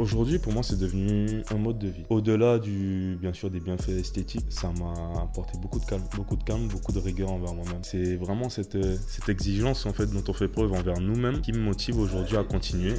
Aujourd'hui, pour moi, c'est devenu un mode de vie. Au-delà du, bien sûr, des bienfaits esthétiques, ça m'a apporté beaucoup de calme, beaucoup de calme, beaucoup de rigueur envers moi-même. C'est vraiment cette, cette exigence en fait dont on fait preuve envers nous-mêmes qui me motive aujourd'hui à continuer.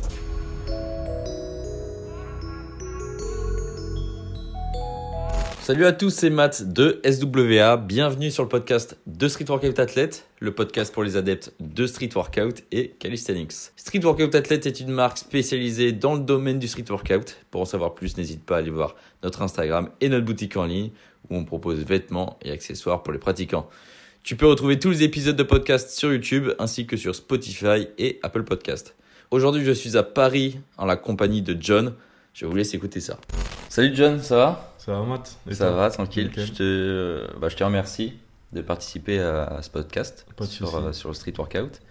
Salut à tous, c'est Matt de SWA. Bienvenue sur le podcast de Street Workout Athlete, le podcast pour les adeptes de Street Workout et Calisthenics. Street Workout Athlete est une marque spécialisée dans le domaine du Street Workout. Pour en savoir plus, n'hésite pas à aller voir notre Instagram et notre boutique en ligne où on propose vêtements et accessoires pour les pratiquants. Tu peux retrouver tous les épisodes de podcast sur YouTube ainsi que sur Spotify et Apple Podcast. Aujourd'hui, je suis à Paris en la compagnie de John. Je vous laisse écouter ça. Salut John, ça va? Ça va, Matt? Ça va, tranquille. Je te, bah, je te remercie de participer à, ce podcast sur, euh, sur, le street workout.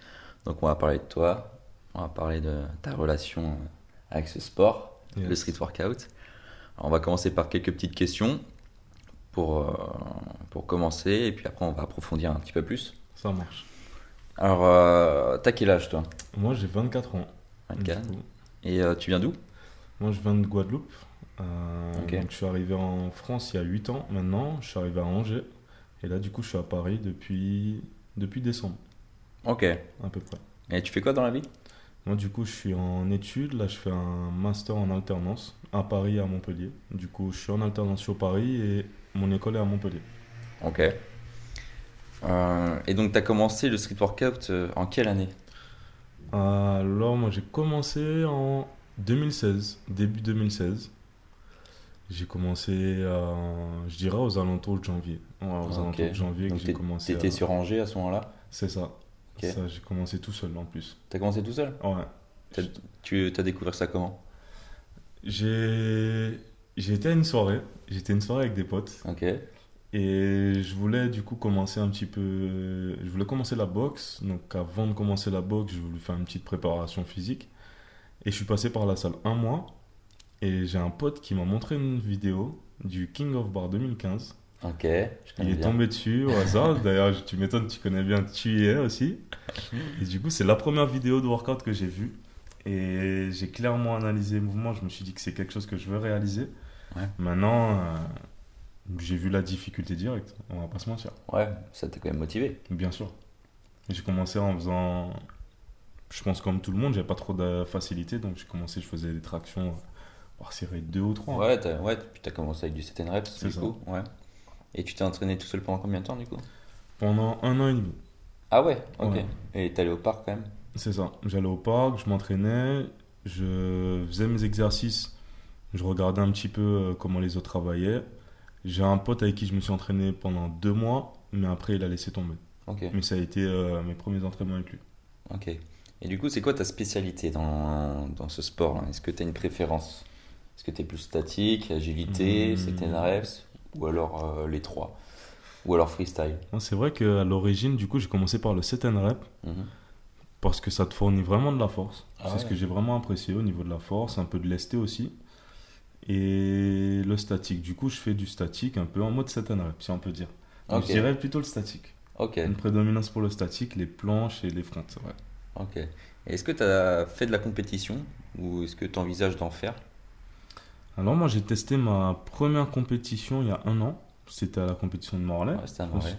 Donc, on va parler de toi, on va parler de ta relation avec ce sport, le street workout. on va commencer par quelques petites questions pour, euh, pour commencer, et puis après, on va approfondir un petit peu plus. Ça marche. Alors, euh, t'as quel âge, toi? Moi, j'ai 24 ans. 24. Et tu viens d'où? Moi, je viens de Guadeloupe. Euh, donc je suis arrivé en France il y a 8 ans maintenant, je suis arrivé à Angers. Et là du coup je suis à Paris depuis, depuis décembre. Ok. À peu près. Et tu fais quoi dans la vie? Moi du coup je suis en études, là je fais un master en alternance à Paris et à Montpellier. Du coup je suis en alternance sur Paris et mon école est à Montpellier. Ok. Euh, et donc tu as commencé le street workout euh, en quelle année? Alors moi j'ai commencé en 2016, début 2016. J'ai commencé, je dirais, aux alentours de janvier. aux alentours de janvier que j'ai commencé. T'étais sur Angers à ce moment-là? C'est ça. ça j'ai commencé tout seul en plus. T'as commencé tout seul? Ouais. tu as découvert ça comment? J'ai été à une soirée. J'étais une soirée avec des potes. Ok. Et je voulais du coup commencer un petit peu. Je voulais commencer la boxe. Donc avant de commencer la boxe, je voulais faire une petite préparation physique. Et je suis passé par la salle un mois. Et j'ai un pote qui m'a montré une vidéo du King of Bar 2015. Ok. Il est tombé dessus au hasard. D'ailleurs, tu m'étonnes, tu connais bien, tu y es aussi. Et du coup, c'est la première vidéo de workout que j'ai vue. Et j'ai clairement analysé le mouvement. Je me suis dit que c'est quelque chose que je veux réaliser. Maintenant, euh, j'ai vu la difficulté directe. On va pas se mentir. Ouais, ça t'a quand même motivé. Bien sûr. J'ai commencé en faisant. Je pense comme tout le monde, j'avais pas trop de facilité. Donc j'ai commencé, je faisais des tractions oh, série 2 ou 3. Ouais, as, ouais puis tu as commencé avec du 7 reps, du coup. Ouais. Et tu t'es entraîné tout seul pendant combien de temps, du coup? Pendant un an et demi. Ah ouais, ok. Et t'allais au parc quand même? C'est ça. J'allais au parc, je m'entraînais, je faisais mes exercices, je regardais un petit peu euh, comment les autres travaillaient. J'ai un pote avec qui je me suis entraîné pendant deux mois, mais après il a laissé tomber. Ok. Mais ça a été euh, mes premiers entraînements avec lui. Ok. Et du coup, c'est quoi ta spécialité dans, dans ce sport Est-ce que tu as une préférence? Est-ce que tu es plus statique, agilité, mmh. reps ou alors euh, les trois? Ou alors freestyle? C'est vrai qu'à l'origine, du coup, j'ai commencé par le set and rep mhm. parce que ça te fournit vraiment de la force. Ah c'est ce que j'ai vraiment apprécié au niveau de la force, un peu de lesté aussi. Et le statique, du coup, je fais du statique un peu en mode set and rep, si on peut dire. Je dirais plutôt le statique. Une prédominance pour le statique, les planches et les vrai. Ok. Est-ce que tu as fait de la compétition ou est-ce que tu envisages d'en faire? Alors moi j'ai testé ma première compétition il y a un an. C'était à la compétition de Morlaix. Ouais, c'était à Morlaix.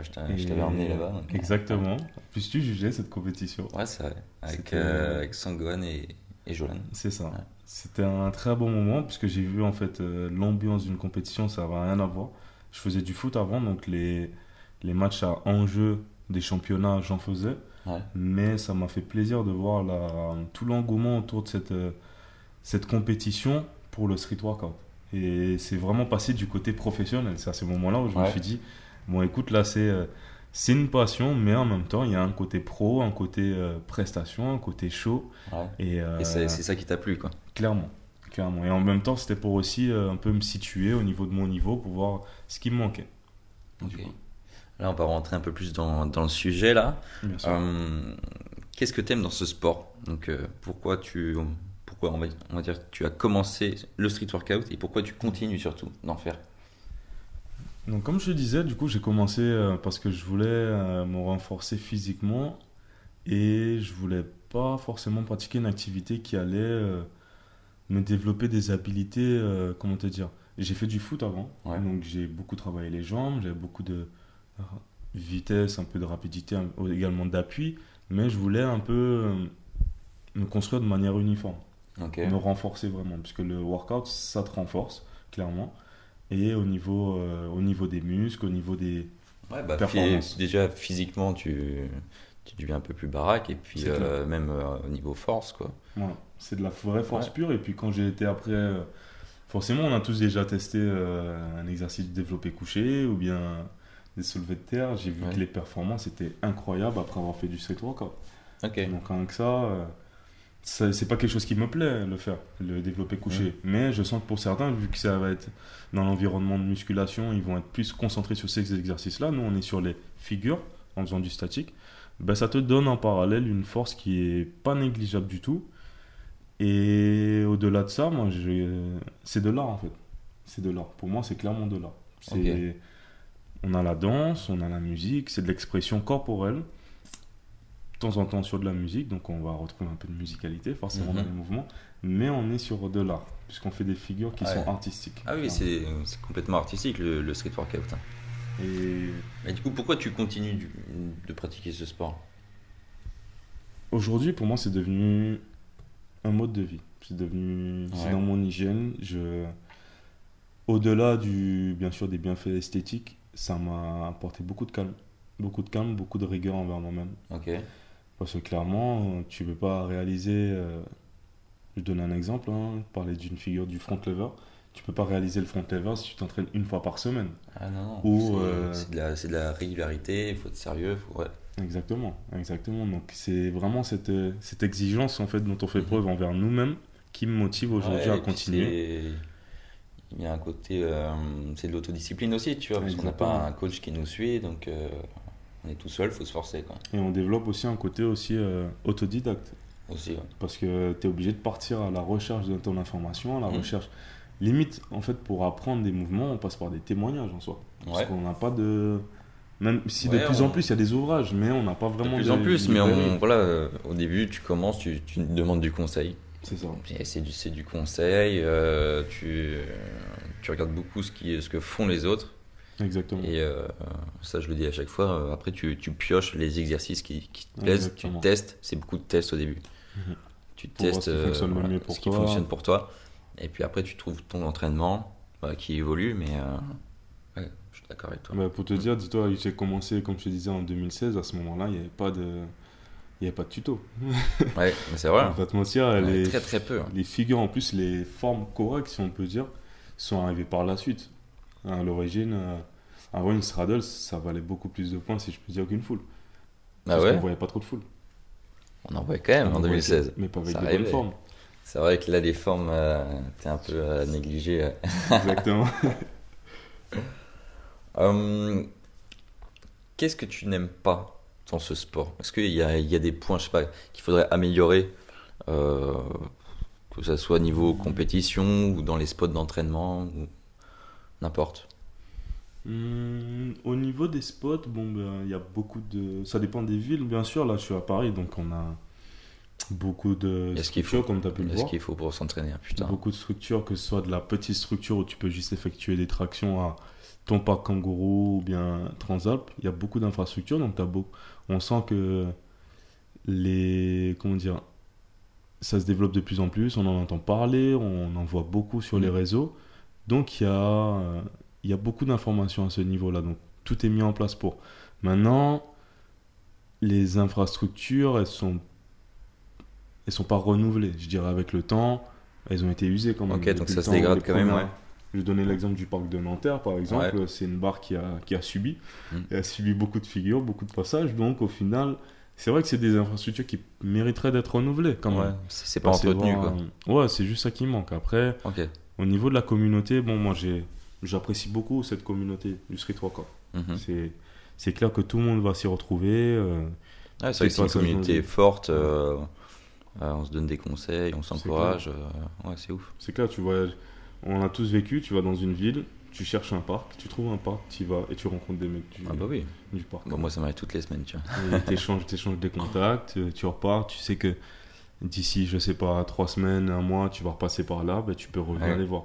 je t'avais emmené là-bas. Euh, Exactement. Puis tu jugeais cette compétition? Ouais, c'est vrai. Avec, euh, avec Sangohan et, et Jolan. C'est ça. C'était un très bon moment puisque j'ai vu en fait euh, l'ambiance d'une compétition, ça n'avait rien à voir. Je faisais du foot avant, donc les, les matchs à enjeu des championnats, j'en faisais. Mais ça m'a fait plaisir de voir la, tout l'engouement autour de cette cette compétition pour le street workout. Et c'est vraiment passé du côté professionnel. C'est à ce moment-là où je me suis dit, bon écoute, là c'est euh, c'est une passion, mais en même temps, il y a un côté pro, un côté euh, prestation, un côté show. Et, euh, et c'est ça qui t'a plu, quoi. Clairement. Clairement. Et en même temps, c'était pour aussi un peu me situer au niveau de mon niveau pour voir ce qui me manquait. Là, on va rentrer un peu plus dans, dans le sujet, là. Qu'est-ce que tu aimes dans ce sport? Donc, pourquoi tu on va, dire tu as commencé le street workout et pourquoi tu continues surtout d'en faire? Donc comme je disais, du coup j'ai commencé euh, parce que je voulais euh, me renforcer physiquement et je voulais pas forcément pratiquer une activité qui allait euh, me développer des habiletés, euh, comment te dire? J'ai fait du foot avant, Ouais. donc j'ai beaucoup travaillé les jambes, j'avais beaucoup de vitesse, un peu de rapidité, un- également d'appui, mais je voulais un peu euh, me construire de manière uniforme, Ok. me renforcer vraiment, puisque le workout, ça te renforce, clairement. Et au niveau, euh, au niveau des muscles, au niveau des... Ouais, bah, Performance. phy- déjà physiquement, tu, tu deviens un peu plus baraque et puis euh, même euh, au niveau force, quoi. C'est de la vraie force Ouais. pure. Et puis quand j'ai été après, forcément, on a tous déjà testé un exercice de développé couché ou bien des soulevés de terre. J'ai vu Ouais. que les performances étaient incroyables après avoir fait du street workout. Ok. Donc rien que ça, euh, ça- c'est pas quelque chose qui me plaît le faire, le développé couché. Ouais. Mais je sens que pour certains, vu que ça va être dans l'environnement de musculation, ils vont être plus concentrés sur ces exercices-là. Nous, on est sur les figures en faisant du statique. Ben, ça te donne en parallèle une force qui est pas négligeable du tout. Et au-delà de ça, moi, je- c'est de l'art en fait. C'est de l'art. Pour moi, c'est clairement de l'art. C'est- On a la danse, on a la musique, c'est de l'expression corporelle. De temps en temps sur de la musique, donc on va retrouver un peu de musicalité forcément Mhm. dans les mouvements. Mais on est sur de l'art, puisqu'on fait des figures qui sont artistiques. Ah oui, c'est complètement artistique le, le street workout. hein. Et Mais du coup, pourquoi tu continues du- de pratiquer ce sport? Aujourd'hui, pour moi, c'est devenu un mode de vie. C'est devenu, c'est dans mon hygiène. Je, au-delà du, bien sûr, des bienfaits esthétiques, ça m'a apporté beaucoup de calme, beaucoup de calme, beaucoup de rigueur envers moi-même. Ok. Parce que clairement, tu peux pas réaliser. euh, je donne un exemple. Hein, parler d'une figure du front lever. Tu peux pas réaliser le front lever si tu t'entraînes une fois par semaine. Ah non, non. C'est euh, de, de la régularité, il faut être sérieux. Faut, ouais. Exactement, exactement. Donc c'est vraiment cette, euh, cette exigence en fait dont on fait Mhm. preuve envers nous-mêmes qui me motive aujourd'hui Ouais, à continuer. Il y a un côté, euh, c'est de l'autodiscipline aussi, tu vois, parce qu'on n'a pas un coach qui nous suit, donc euh, on est tout seul, faut se forcer, quoi. Et on développe aussi un côté aussi euh, autodidacte. Aussi, ouais. Parce que tu es obligé de partir à la recherche de ton information, à la Mhm. recherche. Limite, en fait, pour apprendre des mouvements, on passe par des témoignages en soi. Parce Ouais. qu'on n'a pas de. Même si de plus en plus il y a des ouvrages, mais on n'a pas De vraiment plus en de- plus, de mais on, voilà, au début, tu commences, tu, tu demandes du conseil. C'est ça. C'est du, c'est du conseil, euh, tu, tu regardes beaucoup ce, qui, ce que font les autres. Exactement. Et euh, ça, je le dis à chaque fois. euh, Après, tu, tu pioches les exercices qui, qui te plaisent, Exactement. tu testes. C'est beaucoup de tests au début. Tu Pour testes ce qui fonctionne le mieux pour ce qui toi. fonctionne pour toi. Et puis après, tu trouves ton entraînement bah, qui évolue. Mais euh, ouais, je suis d'accord avec toi. Bah, pour te dire, dis-toi, j'ai commencé, comme je te disais, en 2016. À ce moment-là, il n'y avait pas de. Il n'y avait pas de tuto. Ouais, mais c'est vrai. On va te mentir, les, Très très peu. hein. les figures, en plus, les formes correctes, si on peut dire, sont arrivées par la suite. À l'origine, euh, avant une straddle, ça valait beaucoup plus de points, si je peux dire, qu'une foule. Ah Parce ouais qu'on voyait pas trop de foule. On en voit quand même On en voyait 2016. que- Mais pas avec Ça des bonnes formes. C'est vrai que là, les formes, euh, t'es un peu euh, négligé. Exactement. Hum, Qu'est-ce que tu n'aimes pas dans ce sport? Est-ce qu'il y a, il y a des points, je sais pas, qu'il faudrait améliorer, euh, que ce soit niveau compétition ou dans les spots d'entraînement ou n'importe? Hum, au niveau des spots, bon, ben, il y a beaucoup de. Ça dépend des villes, bien sûr. Là, je suis à Paris, donc on a beaucoup de Est-ce qu'il structures, comme tu as pu le Est-ce voir. qu'il faut pour s'entraîner Putain. Beaucoup de structures, que ce soit de la petite structure où tu peux juste effectuer des tractions à ton parc kangourou ou bien Transalp. Il y a beaucoup d'infrastructures, donc t'as beau... on sent que les. Comment dire Ça se développe de plus en plus, on en entend parler, on en voit beaucoup sur les Mm. réseaux. Donc il y a, il y a beaucoup d'informations à ce niveau-là. Donc tout est mis en place pour. Maintenant, les infrastructures, elles sont. Elles sont pas renouvelées, je dirais, avec le temps. Elles ont été usées quand même. Ok, donc ça se dégrade quand même, ouais. Je vais donner l'exemple du parc de Nanterre, par exemple. C'est une barre qui a, qui a subi. Mm. Elle a subi beaucoup de figures, beaucoup de passages. Donc, au final, c'est vrai que c'est des infrastructures qui mériteraient d'être renouvelées quand Ouais, même. c'est c'est pas entretenu voir, quoi. Ouais, c'est juste ça qui manque. Après, au niveau de la communauté, bon, moi, j'ai, j'apprécie beaucoup cette communauté du street workout. Mhm. C'est, c'est clair que tout le monde va s'y retrouver. euh, c'est vrai que c'est une communauté forte. euh, euh, on se donne des conseils, on s'encourage. euh, ouais, c'est ouf. C'est clair, tu voyages. On a tous vécu, tu vas dans une ville, tu cherches un parc, tu trouves un parc, tu y vas et tu rencontres des mecs du, Ah bah oui. du parc. Bon, moi, ça m'arrive toutes les semaines, tu vois. T'échanges, t'échanges des contacts, euh, tu repars, tu sais que d'ici, je sais pas, trois semaines, un mois, tu vas repasser par là, ben, tu peux revenir Ouais. les voir.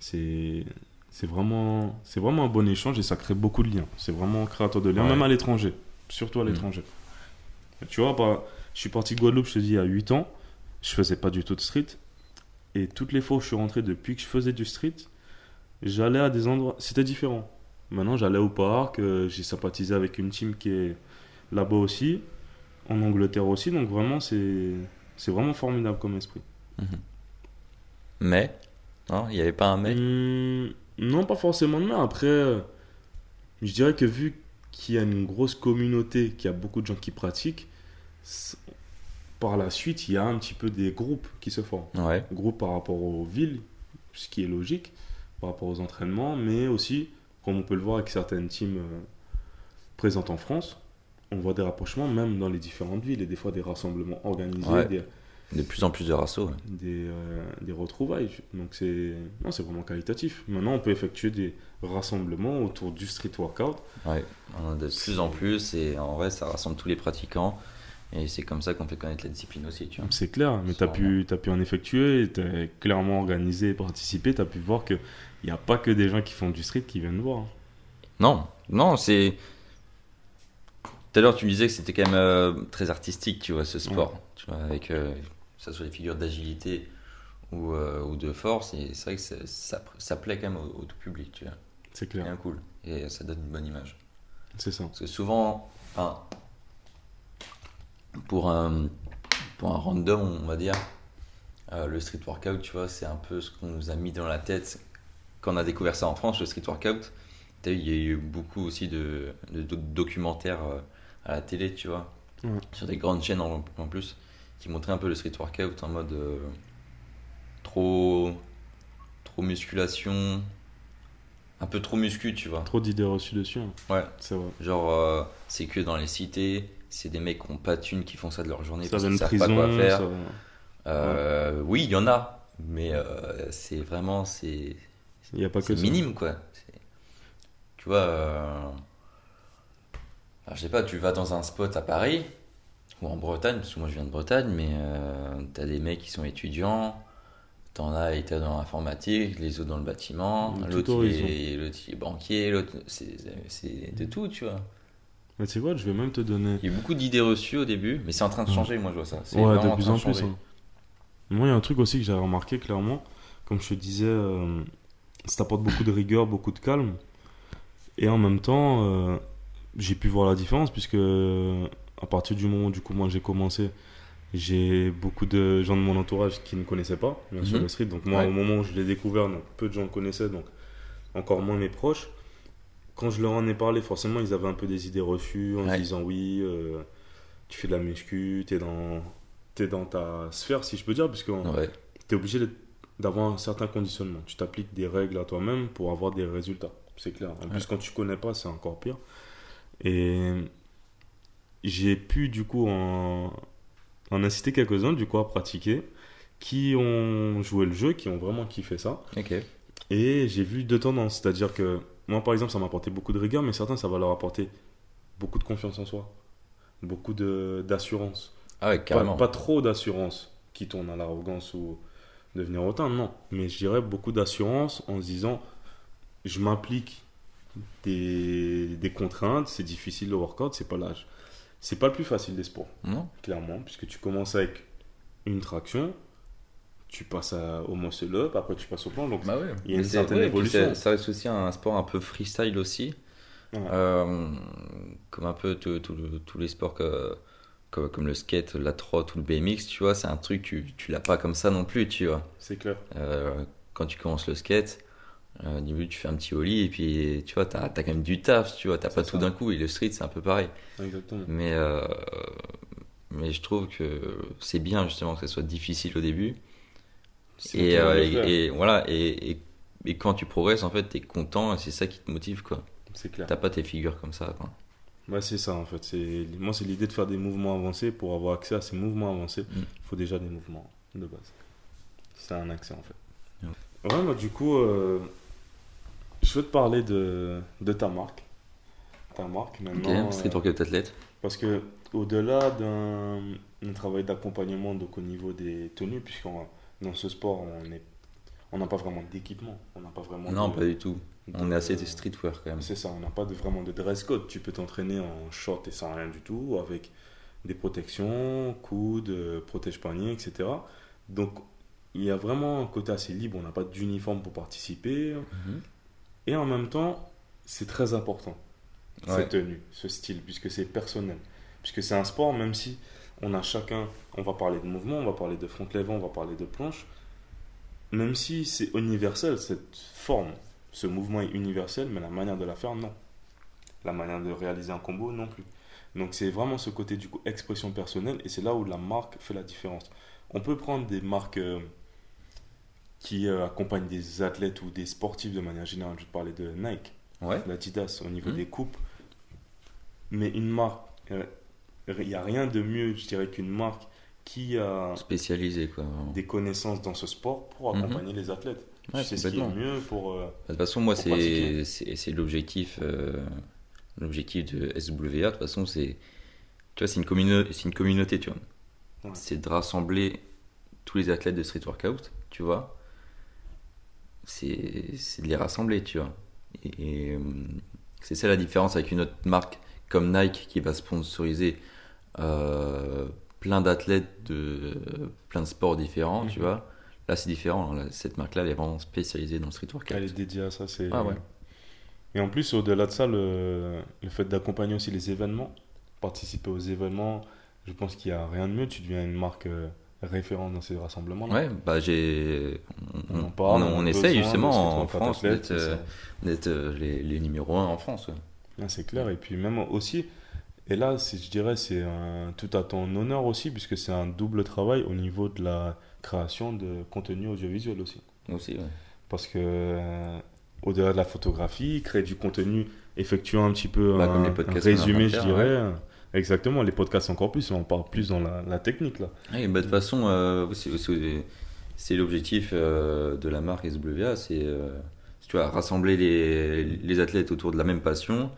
C'est c'est vraiment, c'est vraiment un bon échange et ça crée beaucoup de liens. C'est vraiment créateur de liens, Ouais. même à l'étranger, surtout à Mm. l'étranger. Tu vois, bah, je suis parti de Guadeloupe, je te dis, il y a 8 ans, je faisais pas du tout de street. Et toutes les fois où je suis rentré depuis que je faisais du street, j'allais à des endroits, c'était différent. Maintenant, j'allais au parc, euh, j'ai sympathisé avec une team qui est là-bas aussi, en Angleterre aussi, donc vraiment, c'est c'est vraiment formidable comme esprit. Mais, non, il n'y avait pas un mais? Hum, non, pas forcément de mais Après, euh, je dirais que vu qu'il y a une grosse communauté, qu'il y a beaucoup de gens qui pratiquent, par la suite, il y a un petit peu des groupes qui se forment. Ouais, Groupes par rapport aux villes, ce qui est logique, par rapport aux entraînements, mais aussi, comme on peut le voir avec certaines teams euh, présentes en France, on voit des rapprochements même dans les différentes villes et des fois des rassemblements organisés, Ouais. des, de plus en plus de rassos. ouais. des, euh, des retrouvailles. Donc c'est non, c'est vraiment qualitatif. Maintenant, on peut effectuer des rassemblements autour du street workout. Ouais, on en a de plus en plus et en vrai ça rassemble tous les pratiquants et c'est comme ça qu'on fait connaître la discipline aussi, tu vois. C'est clair, mais tu as C'est pu, t'as pu en effectuer, tu as clairement organisé et participé, tu as pu voir qu'il n'y a pas que des gens qui font du street qui viennent voir. Non, non, c'est. Tout à l'heure, tu me disais que c'était quand même euh, très artistique, tu vois, ce sport. Tu vois, avec euh, que ça soit des figures d'agilité ou, euh, ou de force. Et c'est vrai que ça, ça, ça plaît quand même au, au tout public, tu vois. C'est C'est clair, bien cool. Et ça donne une bonne image. c'est ça. Parce que souvent, enfin, pour un, pour un random, on va dire, euh, le street workout, tu vois, c'est un peu ce qu'on nous a mis dans la tête quand on a découvert ça en France, le street workout. Vu, il y a eu beaucoup aussi de, de doc- documentaires euh, à la télé, tu vois, sur des grandes chaînes en, en plus, qui montraient un peu le street workout en mode euh, trop, trop musculation, un peu trop muscu, tu vois. Trop d'idées reçues dessus, hein. Ouais. c'est vrai. Genre, euh, c'est que dans les cités, c'est des mecs qui ont pas de thunes qui font ça de leur journée Ça parce qu'ils savent pas quoi faire. ça- Euh, Oui, il y en a, mais euh, c'est vraiment c'est il a pas que minime quoi. Tu vois, euh, alors, je sais pas, tu vas dans un spot à Paris ou en Bretagne, parce que moi je viens de Bretagne, mais euh, t'as des mecs qui sont étudiants. T'en as été dans l'informatique, les autres dans le bâtiment, l'autre il, est- il banquier, l'autre c'est c'est de tout, tu vois. Mais tu sais quoi, je vais même te donner. Il y a eu beaucoup d'idées reçues au début, mais c'est en train de changer, moi je vois ça. C'est Ouais, de plus en plus. hein. Moi, il y a un truc aussi que j'ai remarqué clairement, comme je te disais, euh, ça t'apporte beaucoup de rigueur, beaucoup de calme. Et en même temps, euh, j'ai pu voir la différence, puisque euh, à partir du moment où du coup, moi j'ai commencé, j'ai beaucoup de gens de mon entourage qui ne connaissaient pas, bien sûr, Mhm. le street. Donc, moi, Ouais. au moment où je l'ai découvert, donc, peu de gens le connaissaient, donc encore moins mes proches. Quand je leur en ai parlé, forcément, ils avaient un peu des idées reçues en Ouais. se disant oui, euh, tu fais de la muscu, t'es dans, t'es dans ta sphère, si je peux dire, puisque Ouais, tu es obligé d'avoir un certain conditionnement. Tu t'appliques des règles à toi-même pour avoir des résultats. C'est clair. En plus, quand tu connais pas, c'est encore pire. Et j'ai pu, du coup, en, en inciter quelques-uns, du coup, à pratiquer, qui ont joué le jeu, qui ont vraiment kiffé ça. Et j'ai vu deux tendances. C'est-à-dire que moi, par exemple, ça m'a apporté beaucoup de rigueur, mais certains, ça va leur apporter beaucoup de confiance en soi, beaucoup d'assurance. Ah ouais, carrément. pas trop d'assurance qui tourne à l'arrogance ou devenir hautain, non. Mais je dirais beaucoup d'assurance en se disant je m'implique des, des contraintes, c'est difficile le workout, c'est pas l'âge. C'est pas le plus facile des sports, Non clairement, puisque tu commences avec une traction, tu passes à- au muscle up, après tu passes au plan. Donc Bah ouais. Il y a une certaine ouais, évolution. Ça reste aussi un sport un peu freestyle aussi. Ouais. Euh, comme un peu tous les sports que, que- comme le skate, la trot ou le BMX, tu vois, c'est un truc, tu, tu l'as pas comme ça non plus, tu vois. c'est clair. Euh, quand tu commences le skate, euh, au début tu fais un petit ollie et puis tu vois, t'as as quand même du taf, tu vois, t'as pas ça. tout d'un coup et le street c'est un peu pareil. Exactement. Mais, euh, mais je trouve que c'est bien justement que ça soit difficile au début. Et, euh, et, et voilà, et, et, quand tu progresses, en fait, t'es content et c'est ça qui te motive, quoi. C'est clair. T'as pas tes figures comme ça, quoi. Ouais, c'est ça en fait. C'est... Moi, c'est l'idée de faire des mouvements avancés. Pour avoir accès à ces mouvements avancés, Mm. il faut déjà des mouvements de base. C'est un accès en fait. Ouais. Ouais, moi, du coup, euh, je veux te parler de, de ta marque. ta marque Ok, maintenant. Street euh, Workout Athlète. Parce que au-delà d'un un travail d'accompagnement donc au niveau des tenues, puisqu'on dans ce sport on est on n'a pas vraiment d'équipement, on n'a pas vraiment Non, de- pas du tout. On est assez streetwear quand même. C'est ça, on n'a pas de, vraiment de dress code. Tu peux t'entraîner en short et sans rien du tout, avec des protections, coudes, euh, protège-panier, etc. Donc il y a vraiment un côté assez libre, on n'a pas d'uniforme pour participer. Mhm. Et en même temps, c'est très important, Ouais. cette tenue, ce style, puisque c'est personnel. Puisque c'est un sport, même si on a chacun, on va parler de mouvement, on va parler de front levant, on va parler de planche, même si c'est universel, cette forme, ce mouvement est universel, mais la manière de la faire, non. La manière de réaliser un combo, non plus. Donc c'est vraiment ce côté du coup expression personnelle, et c'est là où la marque fait la différence. On peut prendre des marques euh, qui euh, accompagnent des athlètes ou des sportifs de manière générale. Je parlais de Nike Ouais. l'Adidas au niveau Mhm. des coupes. Mais une marque, euh, il n'y a rien de mieux, je dirais, qu'une marque qui a Spécialisé quoi. vraiment. des connaissances dans ce sport pour Mhm. accompagner les athlètes. Ouais, c'est ce qui est mieux pour. euh, De toute façon, moi, c'est l'objectif euh, l'objectif de SWA. De toute façon, c'est tu vois, c'est une, commune- une communauté, tu vois. Ouais. C'est de rassembler tous les athlètes de street workout, tu vois. C'est de les rassembler, tu vois. Et, et, euh, c'est ça la différence avec une autre marque comme Nike qui va sponsoriser plein d'athlètes de plein de sports différents, tu Mhm. vois. Là, c'est différent. Là, cette marque-là, elle est vraiment spécialisée dans le street workout. Elle est dédiée à ça. c'est Ah ouais. Et en plus, au-delà de ça, le, le fait d'accompagner aussi les événements, participer aux événements, je pense qu'il n'y a rien de mieux. Tu deviens une marque euh, référente dans ces rassemblements-là. Ouais, bah j'ai. On, On en parle, on, on justement en France d'être euh, euh, les, les numéros 1 en France. ouais. Ah, c'est clair. Et puis même aussi, et là, je dirais, c'est tout à ton honneur aussi, puisque c'est un double travail au niveau de la création de contenu audiovisuel aussi. Aussi, ouais. Parce que euh, au-delà de la photographie, créer du contenu, effectuant un petit peu Bah, un, résumé, je faire, dirais. Exactement, les podcasts encore plus, on parle plus dans la, la technique là. Ouais, bah, de toute façon, euh, c'est- l'objectif euh, de la marque SWA, c'est euh, tu vois, rassembler les, les athlètes autour de la même passion,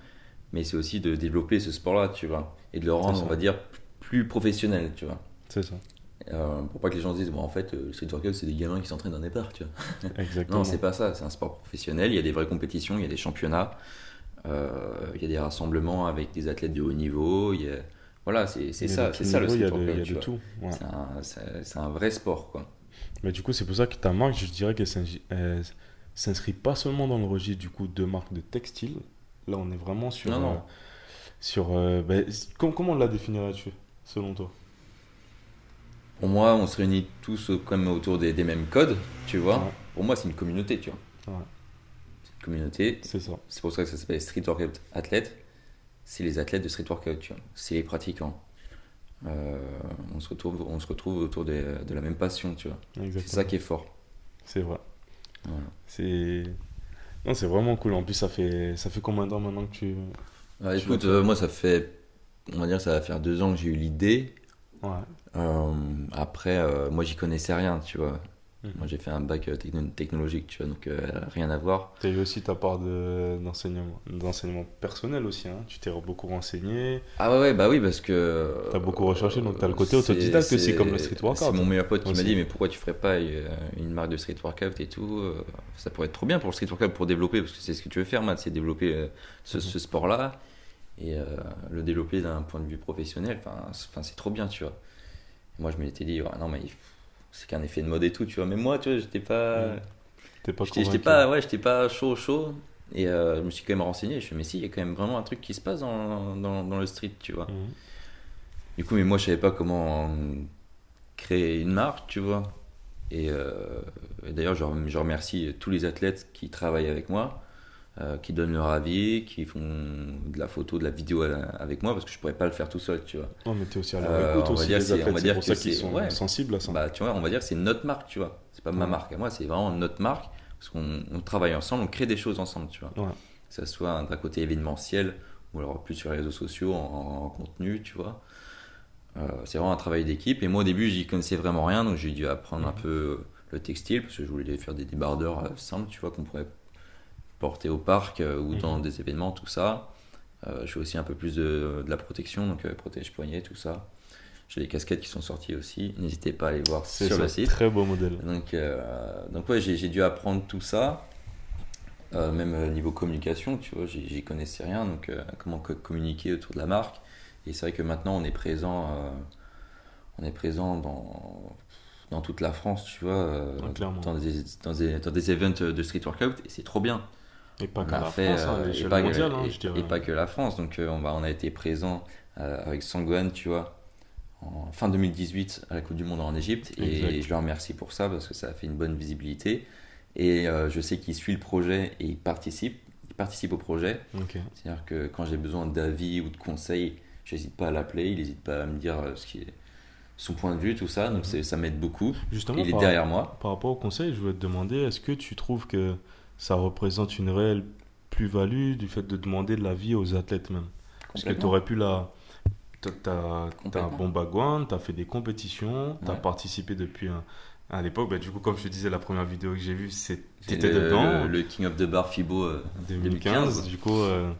mais c'est aussi de développer ce sport-là, tu vois, et de le rendre, on va dire, plus professionnel, tu vois. C'est ça. Euh, pour pas que les gens se disent, bon, en fait, euh, le street workout, c'est des gamins qui s'entraînent dans des parcs, tu vois. Exactement. Non, c'est pas ça. C'est un sport professionnel. Il y a des vraies compétitions, il y a des championnats, euh, il y a des rassemblements avec des athlètes de haut niveau. Il y a... Voilà, c'est ça, c'est ça le street a de, il y workout. a de tout. ouais. C'est un, vrai sport, quoi. Mais du coup, c'est pour ça que ta marque, je dirais qu'elle s'inscrit pas seulement dans le registre du coup de marque de textile. Là, on est vraiment sur. Non, non. euh, sur euh, c- com- comment on la définirais-tu, selon toi? Pour moi, on se réunit tous comme autour des, des mêmes codes, tu vois. Ouais. Pour moi, c'est une communauté, tu vois. Ouais. C'est une communauté. C'est ça. C'est pour ça que ça s'appelle Street Workout Athlète. C'est les athlètes de Street Workout, tu vois. C'est les pratiquants. Euh, on, se retrouve, on se retrouve autour de la même passion, tu vois. C'est ça qui est fort. C'est vrai. Voilà. C'est. Non, c'est vraiment cool. En plus, ça fait, ça fait combien de temps maintenant que tu. Ah, Tu écoute, euh, moi, ça fait, on va dire, ça va faire deux ans que j'ai eu l'idée. Ouais. Euh, après, euh, moi, j'y connaissais rien, tu vois. Mhm. Moi, j'ai fait un bac euh, techno- technologique, tu vois, donc euh, rien à voir. Tu as eu aussi ta part de- d'enseignement d'enseignement personnel aussi. Hein. Tu t'es beaucoup renseigné. Ah ouais, ouais, bah oui, parce que. T'as beaucoup recherché, donc t'as le côté c'est- autodidacte aussi, c'est- comme le street workout. C'est mon meilleur pote qui m'a dit, mais pourquoi tu ferais pas euh, une marque de street workout et tout euh, Ça pourrait être trop bien pour le street workout, pour développer, parce que c'est ce que tu veux faire, Matt, c'est développer euh, ce, Mhm. ce sport-là et euh, le développer d'un point de vue professionnel. Enfin, c'est- enfin, c'est trop bien, tu vois. Et moi, je m'étais dit, ouais, non, mais c'est qu'un effet de mode et tout, tu vois. Mais moi, tu vois, j'étais pas. T'es pas J'étais pas, ouais, j'étais pas chaud, chaud. Et euh, je me suis quand même renseigné. Je me suis dit, mais si, il y a quand même vraiment un truc qui se passe dans, dans, dans le street, tu vois. Mhm. Du coup, mais moi, je savais pas comment créer une marque, tu vois. Et, euh, et d'ailleurs, je remercie tous les athlètes qui travaillent avec moi, euh, qui donnent leur avis, qui font de la photo, de la vidéo avec moi, parce que je pourrais pas le faire tout seul, tu vois. Non, mais t'es aussi à leur Euh, écoute on va aussi, c'est- pour que ça qu'ils c'est- sont ouais. sensibles à ça. Bah, tu vois, on va dire que c'est notre marque, tu vois. C'est pas ma marque à moi, c'est vraiment notre marque, parce qu'on on travaille ensemble, on crée des choses ensemble, tu vois. Ouais. Que ça soit d'un côté événementiel, ou alors plus sur les réseaux sociaux, en, en contenu, tu vois. Euh, c'est vraiment un travail d'équipe. Et moi, au début, j'y connaissais vraiment rien, donc j'ai dû apprendre un peu le textile, parce que je voulais faire des débardeurs euh, simples, tu vois, qu'on pourrait porter au parc euh, ou dans Mhm. des événements, tout ça. Euh, je fais aussi un peu plus de, de la protection, donc euh, protège poignet, tout ça. J'ai des casquettes qui sont sorties aussi. N'hésitez pas à aller voir sur ça, le site. Très beau modèle. Donc, donc ouais, j'ai dû apprendre tout ça. Euh, même niveau communication, tu vois, j'y connaissais rien. Donc, euh, comment co- communiquer autour de la marque. Et c'est vrai que maintenant, on est présent, euh, on est présent dans, dans toute la France, tu vois, dans, des, dans, des, dans des events de street workout. Et c'est trop bien. Et pas a la fait, France, hein, euh, à et l'échelle pas que- mondiale, hein, et- je dirais. et pas que la France. Donc, euh, on, a été présent euh, avec Sangwan, tu vois, en fin 2018 à la Coupe du Monde en Égypte. Et je le remercie pour ça parce que ça a fait une bonne visibilité. Et je sais qu'il suit le projet et il participe. Il participe au projet. C'est-à-dire que quand j'ai besoin d'avis ou de conseils, j'hésite pas à l'appeler. Il n'hésite pas à me dire ce qui est son point de vue, tout ça. Donc, c'est- ça m'aide beaucoup. Justement, Il est derrière moi. par rapport au conseil, je voulais te demander, est-ce que tu trouves que ça représente une réelle plus-value du fait de demander de l'avis aux athlètes même Parce que tu aurais pu la... T'as un bon background, t'as fait des compétitions, t'as Ouais. participé depuis un... À l'époque, bah, du coup, comme je te disais, la première vidéo que j'ai vue, le, dedans. le- le King of the Bar FIBO euh, 2015. Du coup, euh,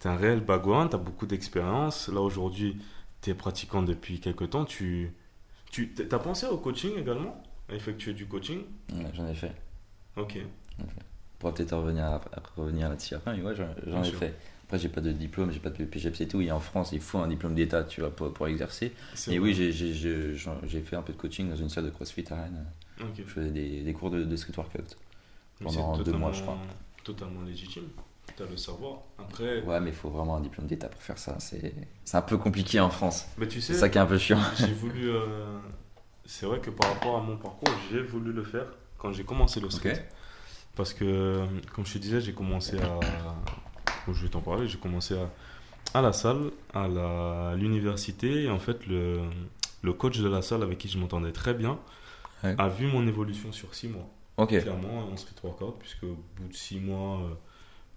tu as un réel background, tu as beaucoup d'expérience. Là, aujourd'hui, tu es pratiquant depuis quelques temps. Tu, tu as pensé au coaching également? À effectuer du coaching? Ouais, J'en ai fait. Ok. Pourra peut-être revenir, à- revenir là-dessus après, mais ouais, j'en ai sûr. fait. Après, j'ai pas de diplôme, j'ai pas de PGEPS et tout. Et en France, il faut un diplôme d'État, tu vois, pour, pour exercer. C'est Et oui, j'ai- fait un peu de coaching dans une salle de CrossFit à Rennes. Je faisais des, des cours de, de street workout. Pendant c'est deux mois, je crois. Totalement légitime. Tu as le savoir. Après, Ouais, mais il faut vraiment un diplôme d'État pour faire ça. C'est c'est un peu compliqué en France. mais tu C'est sais, ça qui est un peu chiant. j'ai voulu. euh, C'est vrai que par rapport à mon parcours, j'ai voulu le faire quand j'ai commencé le street. Parce que, comme je te disais, j'ai commencé à. bon, je vais t'en parler, j'ai commencé à, à la salle, à l'université. Et en fait, le, le coach de la salle avec qui je m'entendais très bien Ouais. a vu mon évolution sur six mois. Ok. Clairement, en street workout, puisque au bout de six mois, euh,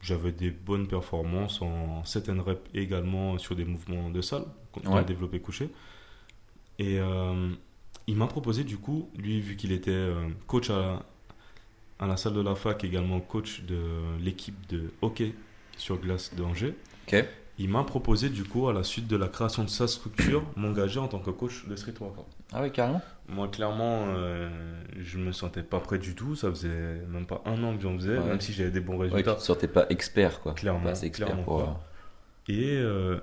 j'avais des bonnes performances en set and rep également sur des mouvements de salle, dans Ouais. le développé couché. Et euh, il m'a proposé, du coup, lui, vu qu'il était euh, coach à, à la salle de la fac, également coach de l'équipe de hockey sur glace d'Angers, Ok. il m'a proposé, du coup, à la suite de la création de sa structure, m'engager en tant que coach de street workout. Ah oui, carrément. Moi, clairement, euh, je me sentais pas prêt du tout. Ça faisait même pas un an que j'en faisais, Ouais. même si j'avais des bons Ouais, tu résultats. te sortais pas expert, quoi. Clairement, Pas assez expert clairement pour. pas. Et euh,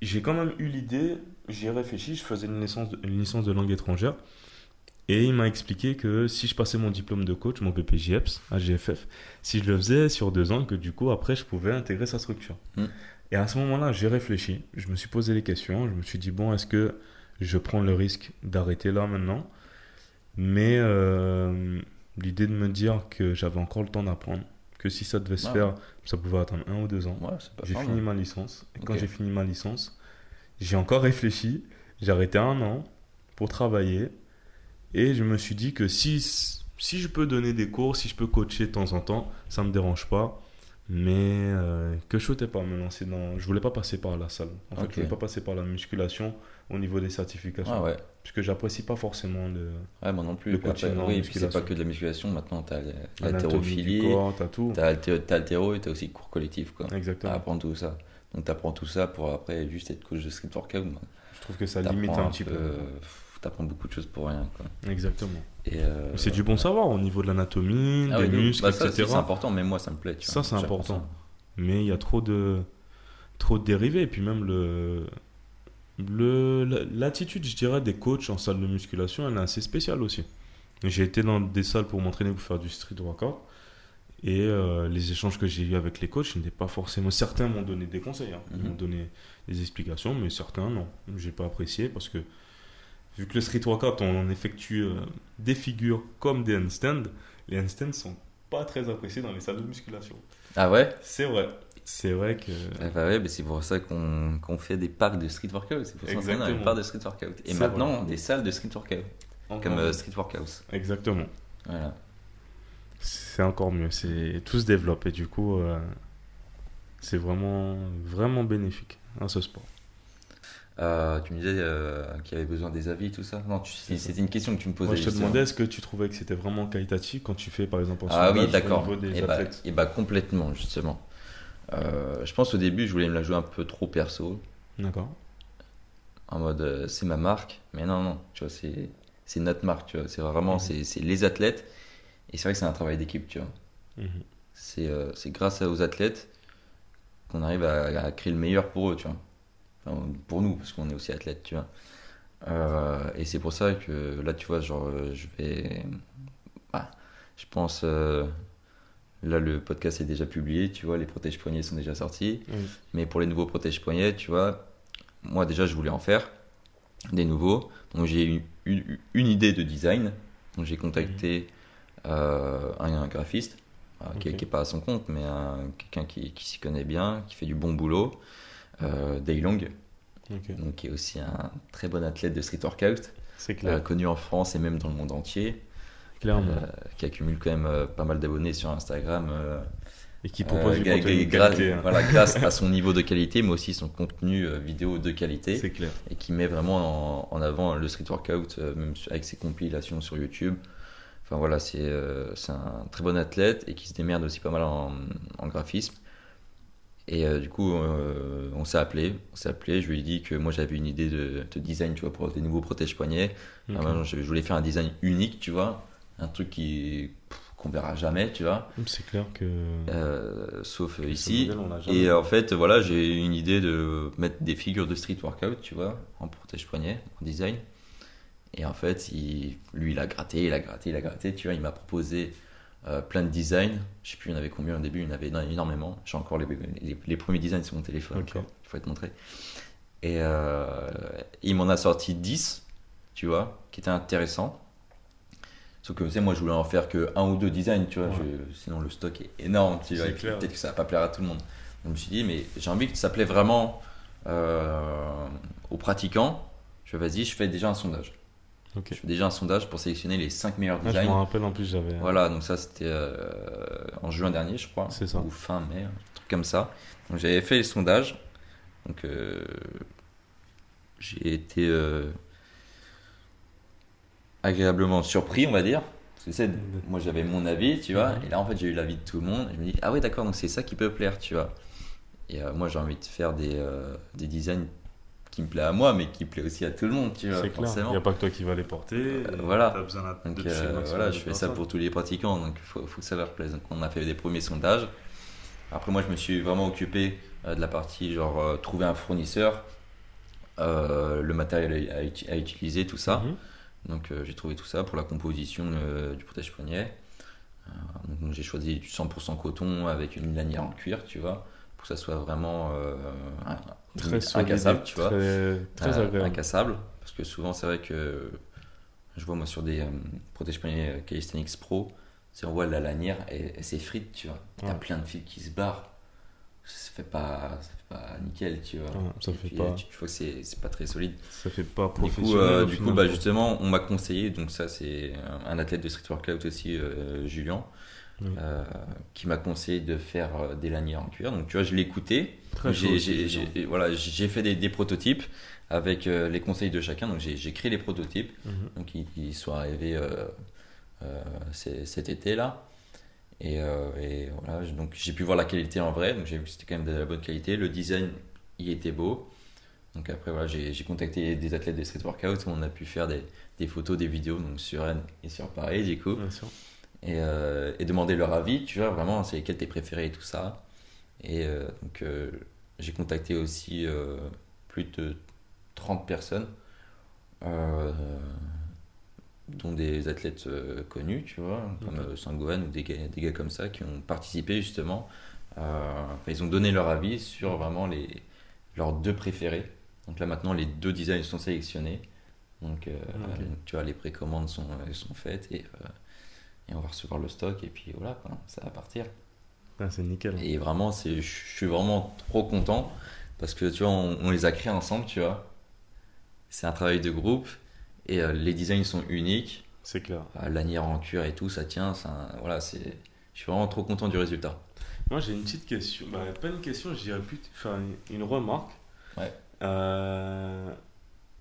j'ai quand même eu l'idée, j'y ai réfléchi, je faisais une licence, une licence de langue étrangère. Et il m'a expliqué que si je passais mon diplôme de coach, mon PPJEPS, à GFF, si je le faisais sur deux ans, que du coup, après, je pouvais intégrer sa structure. Mm. Et à ce moment-là, j'ai réfléchi, je me suis posé les questions, je me suis dit, bon, est-ce que je prends le risque d'arrêter là maintenant? Mais euh, l'idée de me dire que j'avais encore le temps d'apprendre, que si ça devait se faire, ça pouvait attendre un ou deux ans. Ouais, J'ai fini ma licence. Et quand j'ai fini ma licence, j'ai encore réfléchi. J'ai arrêté un an pour travailler. Et je me suis dit que si, si je peux donner des cours, si je peux coacher de temps en temps, ça me dérange pas. Mais euh, que je souhaitais pas me lancer dans. Je voulais pas passer par la salle. En fait, je voulais pas passer par la musculation au niveau des certifications. Ah ouais. Puisque j'apprécie pas forcément le. Ouais, moi non plus. Le Après, coaching en oui, parce que c'est pas que de la musculation. Maintenant, t'as l'haltérophilie, t'as tout. t'as alté- t'as l'haltéro et t'as aussi cours collectif, quoi. Exactement. apprendre tout ça. Donc, t'apprends tout ça pour après juste être coach de street workout. Je trouve que ça limite un, petit peu. pff, T'apprends beaucoup de choses pour rien, quoi. Exactement. Euh, C'est du bon savoir au niveau de l'anatomie, ah des oui, muscles, bah, ça, etc. c'est important, même moi, ça me plaît. tu Ça, c'est important. mais il y a trop de trop de dérivés et puis même le le la- l'attitude je dirais des coachs en salle de musculation elle est assez spéciale aussi j'ai été dans des salles pour m'entraîner pour faire du street workout et euh, les échanges que j'ai eu avec les coachs n'étaient pas forcément certains m'ont donné des conseils hein. ils Mhm. m'ont donné des explications mais certains non j'ai pas apprécié parce que vu que le street workout on effectue euh, des figures comme des handstands les handstands sont pas très appréciés dans les salles de musculation Ah ouais? C'est vrai. C'est vrai que. Ah bah ouais, bah c'est pour ça qu'on qu'on fait des parcs de street workout. C'est pour ça qu'on Exactement. parcs de street workout. Et maintenant, vrai. des salles de street workout, comme Encore- euh, street workhouse. Exactement. Voilà. C'est encore mieux. C'est tout se développe et du coup, euh, c'est vraiment vraiment bénéfique à ce sport. Euh, tu me disais euh, qu'il y avait besoin des avis, tout ça Non, c'était une question que tu me posais. Moi, je te demandais est-ce que tu trouvais que c'était vraiment qualitatif quand tu fais par exemple un Ah oui, d'accord. au niveau des Et bah, athlètes. et bah complètement, justement. Euh, je pense au début, je voulais me la jouer un peu trop perso, D'accord. en mode euh, c'est ma marque, mais non, non, tu vois, c'est c'est notre marque, tu vois, c'est vraiment Mhm. c'est c'est les athlètes, et c'est vrai que c'est un travail d'équipe, tu vois. Mhm. C'est euh, c'est grâce aux athlètes qu'on arrive à, à créer le meilleur pour eux, tu vois. Enfin, pour nous, parce qu'on est aussi athlètes, tu vois. Euh, et c'est pour ça que là, tu vois, genre, euh, je vais. bah, je pense. euh, là, le podcast est déjà publié, tu vois, les protèges poignets sont déjà sortis. Mais pour les nouveaux protèges poignets, tu vois, moi déjà, je voulais en faire des nouveaux. Donc, j'ai eu une, une idée de design. Donc, j'ai contacté euh, un, un graphiste euh, qui n'est pas à son compte, mais un- quelqu'un qui, qui s'y connaît bien, qui fait du bon boulot, euh, Daylong, donc qui est aussi un très bon athlète de street workout, euh, clair. connu en France et même dans le monde entier, Clairement. euh, qui accumule quand même pas mal d'abonnés sur Instagram. Et qui propose du contenu de qualité, hein. voilà, grâce à son niveau de qualité, mais aussi son contenu vidéo de qualité, clair. et qui met vraiment en, en avant le street workout, même avec ses compilations sur YouTube. Enfin voilà, c'est euh, un très bon athlète et qui se démerde aussi pas mal en, en graphisme. Et euh, du coup, euh, on s'est appelé, on s'est appelé. Je lui ai dit que moi j'avais une idée de, de design, tu vois, pour des nouveaux protège poignets. Je, je voulais faire un design unique, tu vois, un truc qui qu'on verra jamais, tu vois, C'est clair que. euh, sauf ici. modèle. Et en fait, voilà, j'ai eu une idée de mettre des figures de street workout, tu vois, en protège poignet, en design. Et en fait, il, lui, il a gratté, il a gratté, il a gratté, tu vois, il m'a proposé euh, plein de designs. Je sais plus, il y en avait combien au début, il y en avait énormément. J'ai encore les, les, les premiers designs sur mon téléphone, il faut te montrer. Et euh, il m'en a sorti 10, tu vois, qui étaient intéressants. Sauf que, tu sais, moi, je voulais en faire que un ou deux designs, tu vois, Ouais. je- sinon le stock est énorme, tu vois, peut-être que ça va pas plaire à tout le monde. Donc, je me suis dit, mais j'ai envie que ça plaît vraiment euh, aux pratiquants. Je vas-y, je fais déjà un sondage. Je fais déjà un sondage pour sélectionner les 5 meilleurs Ah, je designs. me rappelle en plus, j'avais. Voilà, donc ça c'était euh, en juin dernier, je crois. C'est ça. Ou fin mai, un truc comme ça. Donc j'avais fait le sondage. Donc euh, j'ai été euh, agréablement surpris, on va dire. Parce que moi j'avais mon avis, tu vois. Et là en fait j'ai eu l'avis de tout le monde. Et je me dis, ah ouais, d'accord, donc c'est ça qui peut plaire, tu vois. Et moi j'ai envie de faire des, des designs qui me plaisent à moi, mais qui plaît aussi à tout le monde, tu vois. C'est clair. Il n'y a pas que toi qui va les porter. et voilà. t'as besoin de Donc euh, voilà, je fais ça pour tous les pratiquants, donc il faut, faut que ça leur plaise. Donc on a fait des premiers sondages. Après moi je me suis vraiment occupé euh, de la partie genre euh, trouver un fournisseur, euh, le matériel à, uti- à utiliser, tout ça. Mhm. Donc euh, j'ai trouvé tout ça pour la composition euh, du protège poignet. Euh, donc j'ai choisi du 100% coton avec une lanière en cuir, tu vois, pour que ça soit vraiment euh, Très solide. incassable, tu vois. Très, très Euh, agréable. incassable parce que souvent c'est vrai que je vois moi sur des euh, protège poignets euh, Calisthenics Pro si on voit la lanière et, et c'est frite tu vois t'as Ouais. plein de fils qui se barrent ça fait pas ça fait pas nickel tu vois Ouais, ça fait puis, pas- euh, tu, tu vois que c'est pas très solide Ça fait pas du professionnel. coup, euh, au du coup bah, justement on m'a conseillé donc ça c'est un- un athlète de street workout aussi euh, Julien Oui. euh, qui m'a conseillé de faire euh, des lanières en cuir donc tu vois je l'ai écouté j'ai, voilà, j'ai fait des, des prototypes avec euh, les conseils de chacun. Donc j'ai, créé les prototypes. Mhm. Donc ils, ils sont arrivés euh, cet été là. Et, et voilà, donc j'ai pu voir la qualité en vrai. Donc j'ai vu que c'était quand même de la bonne qualité. Le design, il était beau. Donc après voilà, j'ai, j'ai contacté des athlètes de street workout. On a pu faire des, des photos, des vidéos donc sur Rennes et sur Paris du coup Bien sûr. Et, euh, et demander leur avis, tu vois, vraiment, c'est lesquels tes préférés et tout ça. Et euh, donc, euh, j'ai contacté aussi plus de 30 personnes, dont des athlètes connus, tu vois, comme Ok. euh, Sangohan ou des gars, des gars comme ça qui ont participé justement. Ils ont donné leur avis sur vraiment les, leurs deux préférés. Donc là, maintenant, les deux designs sont sélectionnés. Donc, tu vois, les précommandes sont, sont faites et, et on va recevoir le stock et puis voilà, quoi, ça va partir. Ah, c'est nickel. Et vraiment, c'est, je suis vraiment trop content parce que tu vois, on, on les a créés ensemble, tu vois. C'est un travail de groupe et euh, les designs sont uniques. C'est clair. Euh, Lanière en cuir et tout, ça tient. Ça, voilà, c'est, je suis vraiment trop content du résultat. Moi, j'ai une petite question. Bah, pas une question, je dirais plus faire une, remarque. Ouais. Euh,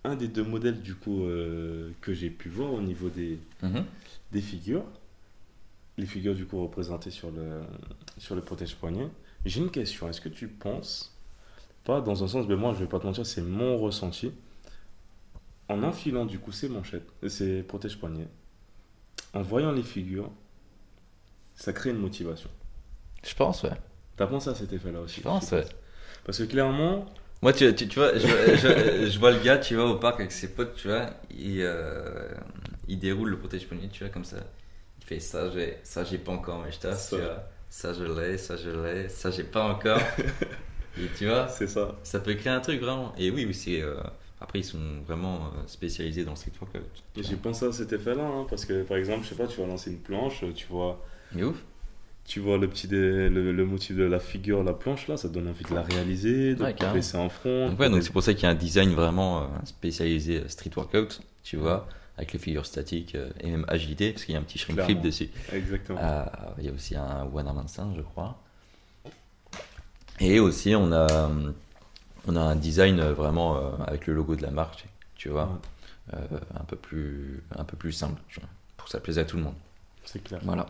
un des deux modèles, du coup, euh, que j'ai pu voir au niveau des, Mhm. des figures, les figures du coup représentées sur le, sur le protège-poignet. J'ai une question. Est-ce que tu penses, pas dans un sens, mais moi je vais pas te mentir, c'est mon ressenti, en enfilant du coup ces manchettes, ces protège-poignets, en voyant les figures, ça crée une motivation. Je pense, ouais. T'as pensé à cet effet-là aussi? Je pense, ouais. Parce que clairement, Moi, tu, tu, tu vois, je, je, je vois le gars, tu vois, au parc avec ses potes, tu vois, il, euh, il déroule le protège-poignet, tu vois, comme ça. Il fait ça, j'ai, ça, j'ai pas encore, mais je tape, Ça. Ça, je l'ai, ça, je l'ai, ça, j'ai pas encore. Et tu vois, c'est ça. ça peut créer un truc vraiment. Et oui, oui, c'est. euh, après, ils sont vraiment euh, spécialisés dans le street workout. J'ai pensé à cet effet-là, hein, parce que par exemple, je sais pas, tu vas lancer une planche, tu vois, Mais ouf. tu vois le petit dé- le, le motif de la figure, la planche là, ça donne envie de la réaliser, de Ouais, presser en front. Donc, ouais, donc c'est pour ça qu'il y a un design vraiment euh, spécialisé street workout, tu vois, avec les figures statiques euh, et même agilité, parce qu'il y a un petit Clairement. flip dessus. Exactement. Ah, il y a aussi un One Arm Instinct, je crois. Et aussi, on a, on a un design euh, vraiment euh, avec le logo de la marque, tu vois, euh, un, peu plus, un peu plus simple, tu vois, pour que ça plaise à tout le monde. C'est clair. Voilà.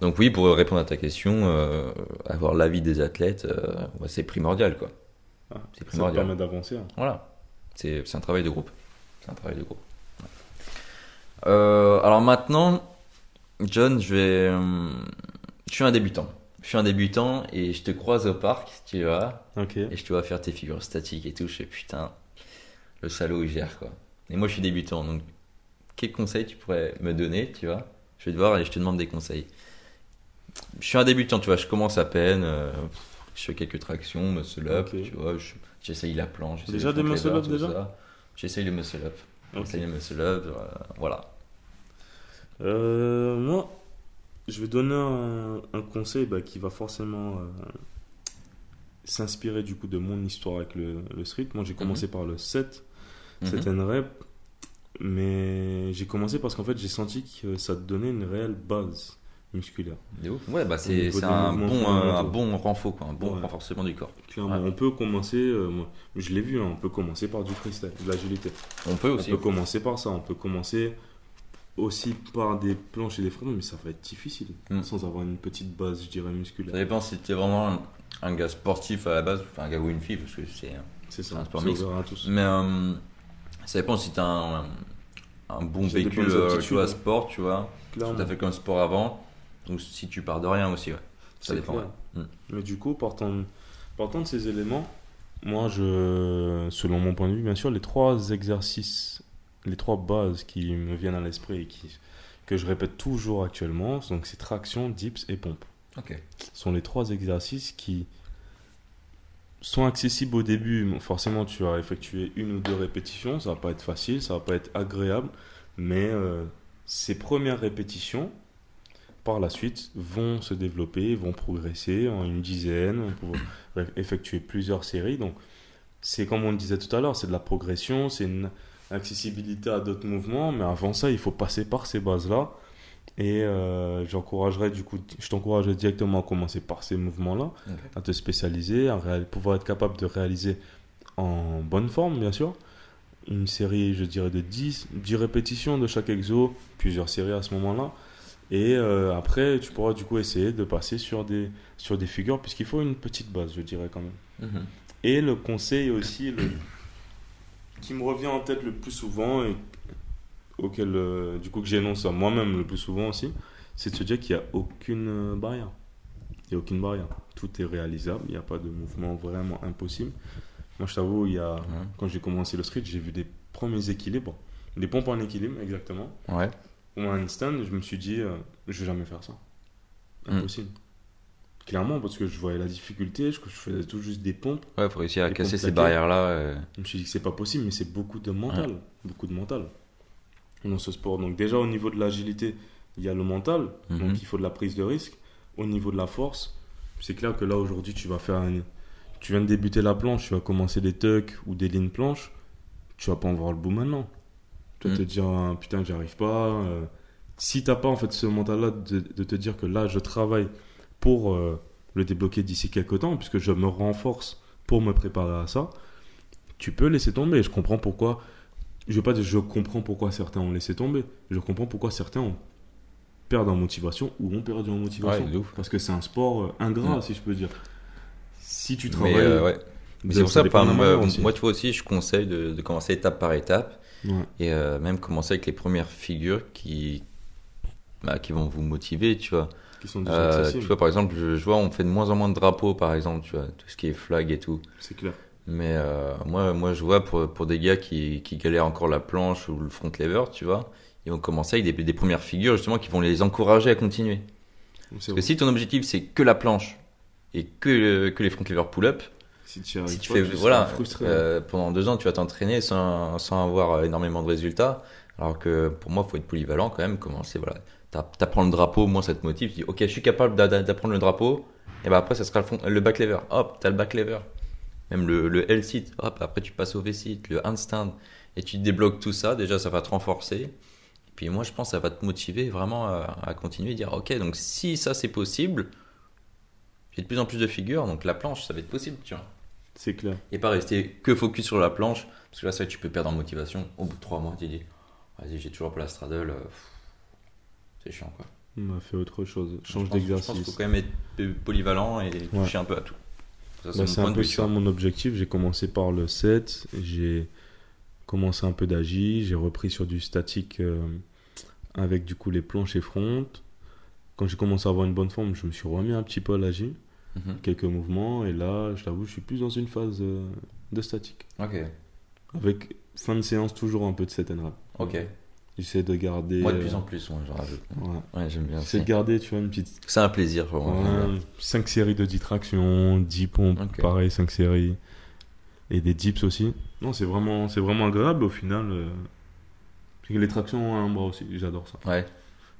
Donc oui, pour répondre à ta question, euh, avoir l'avis des athlètes, euh, c'est primordial, quoi. Ah, C'est ça primordial. permet d'avancer. hein. Voilà. C'est un travail de groupe. C'est un travail de groupe. Euh, alors maintenant, John, je vais. euh, je suis un débutant. Je suis un débutant et je te croise au parc, tu vois, Ok. et je te vois faire tes figures statiques et tout. Je fais putain, le salaud il gère quoi. Et moi je suis débutant, donc quels conseils tu pourrais me donner, tu vois? Je vais te voir et je te demande des conseils. Je suis un débutant, tu vois, je commence à peine. euh, je fais quelques tractions, muscle up, tu vois, je- j'essaye la planche. Déjà des muscle up, déjà. J'essaye le muscle up. Le muscle up, euh, voilà. Euh, moi, je vais donner un, un conseil bah, qui va forcément euh, s'inspirer du coup de mon histoire avec le, le street. Moi, j'ai commencé Mhm. par le 7, Mhm. 7 N rep, mais j'ai commencé parce qu'en fait, j'ai senti que ça te donnait une réelle base musculaire. De ouf. Ouais, bah c'est un bon, euh, un bon renfort, quoi, un bon Ouais. renforcement du corps. Clairement, Ouais. on peut commencer, euh, moi, je l'ai vu, hein, on peut commencer par du freestyle, de l'agilité. On peut On aussi. peut commencer par ça, on peut commencer aussi par des planches et des fronts, mais ça va être difficile, Mm. sans avoir une petite base, je dirais, musculaire. Ça dépend si t'es vraiment un, un gars sportif à la base, enfin un gars ou une fille, parce que c'est. Ça, un sport ouvert à tous. Mais euh, ça dépend si t'as un, un bon euh, aptitudes, tu vois, sport, tu vois. Clairement. T'as fait comme sport avant, ou si tu pars de rien aussi, ouais. Ça dépend. clair. ouais. Mm. Mais du coup, partant, partant de ces éléments, moi, je, selon mon point de vue, bien sûr, les trois exercices, les trois bases qui me viennent à l'esprit et qui, que je répète toujours actuellement, donc c'est traction, dips et pompe. Ok. sont les trois exercices qui sont accessibles au début. Forcément, tu vas effectuer une ou deux répétitions. Ça va pas être facile, ça va pas être agréable, mais euh, ces premières répétitions, par la suite, vont se développer, vont progresser en une dizaine. On peut ré- effectuer plusieurs séries. Donc, c'est comme on le disait tout à l'heure, c'est de la progression, c'est une accessibilité à d'autres mouvements, mais avant ça, il faut passer par ces bases-là. Et euh, j'encouragerais du coup, je t'encouragerais directement à commencer par ces mouvements-là, à te spécialiser, à pouvoir être capable de réaliser en bonne forme, bien sûr. Une série, je dirais, de 10, 10 répétitions de chaque exo, plusieurs séries à ce moment-là. Et euh, après, tu pourras du coup essayer de passer sur des, sur des figures, puisqu'il faut une petite base, je dirais quand même. Mhm. Et le conseil aussi, le, qui me revient en tête le plus souvent, et auquel euh, du coup que j'énonce à moi-même le plus souvent aussi, c'est de se dire qu'il n'y a aucune barrière. Il n'y a aucune barrière. Tout est réalisable, il n'y a pas de mouvement vraiment impossible. Moi, je t'avoue, il y a, Ouais. quand j'ai commencé le street, j'ai vu des premiers équilibres, des pompes en équilibre, exactement. Ouais. Au instant, je me suis dit, euh, je vais jamais faire ça. Mm. Impossible. Clairement, parce que je voyais la difficulté, je, je faisais tout juste des pompes. Ouais, faut réussir à casser ces barrières-là. euh, Je me suis dit que c'est pas possible, mais c'est beaucoup de mental. Beaucoup de mental dans ce sport. Donc, déjà, au niveau de l'agilité, il y a le mental. Mhm. Donc, il faut de la prise de risque. Au niveau de la force, c'est clair que là, aujourd'hui, tu vas faire un. Tu viens de débuter la planche, tu vas commencer des tucks ou des lignes planches. Tu vas pas en voir le bout maintenant. Tu vas Mhm. te dire, ah, putain, j'y arrive pas. euh. Si t'as pas en fait ce mental-là de, de te dire que là, je travaille pour euh, le débloquer d'ici quelques temps, puisque je me renforce pour me préparer à ça, tu peux laisser tomber. Je comprends pourquoi. Je vais pas dire je comprends pourquoi certains ont laissé tomber. Je comprends pourquoi certains ont perdent en motivation ou ont perdu en motivation. Ouais. Parce que c'est un sport euh, ingrat, si je peux dire. Si tu Mais, travailles. euh, ouais. Mais c'est ça pour ça, la moi, tu vois aussi, je conseille de, de commencer étape par étape Ouais. et euh, même commencer avec les premières figures qui, bah, qui vont vous motiver, tu vois. Qui sont déjà Euh, tu vois, par exemple, je, je vois, on fait de moins en moins de drapeaux, par exemple, tu vois, tout ce qui est flag et tout. C'est clair. Mais euh, moi, moi, je vois pour, pour des gars qui, qui galèrent encore la planche ou le front lever, tu vois, ils vont commencer avec des, des premières figures justement qui vont les encourager à continuer. Parce que si ton objectif c'est que la planche et que, que les front lever pull-up, Si tu, si tu fais seras voilà euh, pendant deux ans tu vas t'entraîner sans, sans avoir euh, énormément de résultats. Alors que pour moi faut être polyvalent quand même commencer voilà. T'a- t'apprends le drapeau au moins ça te motive tu dis ok je suis capable d'a- d'a- d'apprendre le drapeau. Et ben après ça sera le, back lever hop t'as le back lever même le, le L sit hop après tu passes au V sit le handstand. Et tu débloques tout ça. Déjà ça va te renforcer. Et puis moi je pense que ça va te motiver vraiment à, à continuer dire ok donc si ça c'est possible j'ai de plus en plus de figures donc la planche ça va être possible tu vois C'est clair. et pas rester que focus sur la planche, parce que là, ça, tu peux perdre en motivation. Au bout de trois mois, tu dis, vas-y, j'ai toujours pas la straddle. euh, C'est chiant, quoi. On a fait autre chose. Change pense- Je pense qu'il d'exercice. faut quand même être polyvalent et toucher un peu à tout. Bah, c'est point un peu ça mon objectif. J'ai commencé par le 7, j'ai commencé un peu d'agi, j'ai repris sur du statique euh, avec du coup les planches et front. Quand j'ai commencé à avoir une bonne forme, je me suis remis un petit peu à l'agi, Mhm. quelques mouvements, et là, je t'avoue, je suis plus dans une phase euh, de statique. Ok, Avec fin de séance, toujours un peu de set and rep. ok. J'essaie de garder. Moi, de euh, plus en plus, moi, j'en rajoute. ouais. Ouais, j'aime bien. J'essaie de garder, tu vois, une petite C'est un plaisir, vraiment. j'aime bien. 5 séries de 10 tractions, 10 pompes, Ok. pareil, 5 séries. Et des dips aussi. Non, c'est vraiment, c'est vraiment agréable au final. euh, Les tractions à un bras aussi, j'adore ça. Ouais,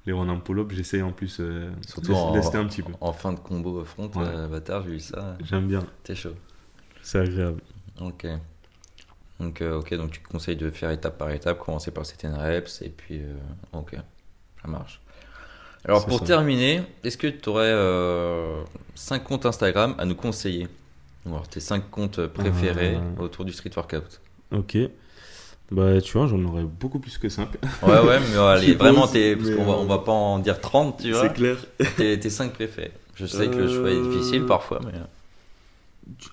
Les one arm pull-up, j'essaie en plus euh, Surtout de en- lester un petit peu. en fin de combo front, Ouais. euh, bâtard, j'ai eu ça. J'aime bien, T'es chaud. c'est agréable. Ok. Donc, euh, ok, donc tu conseilles de faire étape par étape, commencer par certaines reps, et puis, euh, ok, ça marche. Alors, pour ça. terminer, est-ce que tu aurais 5 comptes Instagram à nous conseiller? Alors, tes 5 comptes préférés autour du street workout? Ok. Bah, tu vois, j'en aurais beaucoup plus que 5. Ouais, ouais, mais allez, vraiment, t'es, parce qu'on va, euh, on va pas en dire 30, tu vois. C'est clair. Tes, tes 5 préférés. Je sais que le choix est Euh. difficile parfois, mais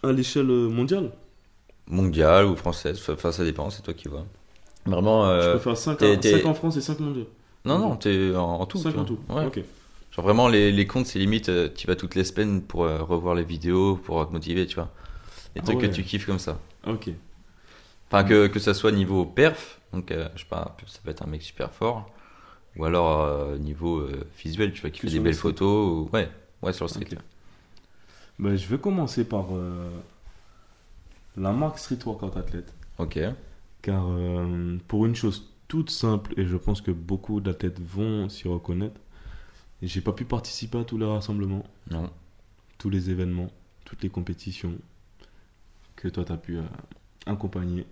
À l'échelle euh, mondiale, mondial ou française, enfin, ça dépend, c'est toi qui vois. Vraiment, euh, je faire 5, t'es- t'es- en France et 5 mondiaux. non, non, t'es en, en tout. 5 tu en tout. Ouais. Ok. Genre vraiment les, les comptes c'est limite euh, tu vas toutes les semaines pour euh, revoir les vidéos pour te motiver tu vois les Ah trucs ouais. que tu kiffes comme ça Ok. Enfin que, que ça soit niveau perf donc euh, je sais pas ça peut être un mec super fort ou alors euh, niveau euh, visuel tu vois qui fait des le belles street. photos ou... ouais ouais sur le street Ok. Bah, je vais commencer par la marque Street Workout Athlete. ok Car pour une chose toute simple, et je pense que beaucoup d'athlètes vont s'y reconnaître, j'ai pas pu participer à tous les rassemblements, non tous les événements, toutes les compétitions que toi tu as pu accompagner.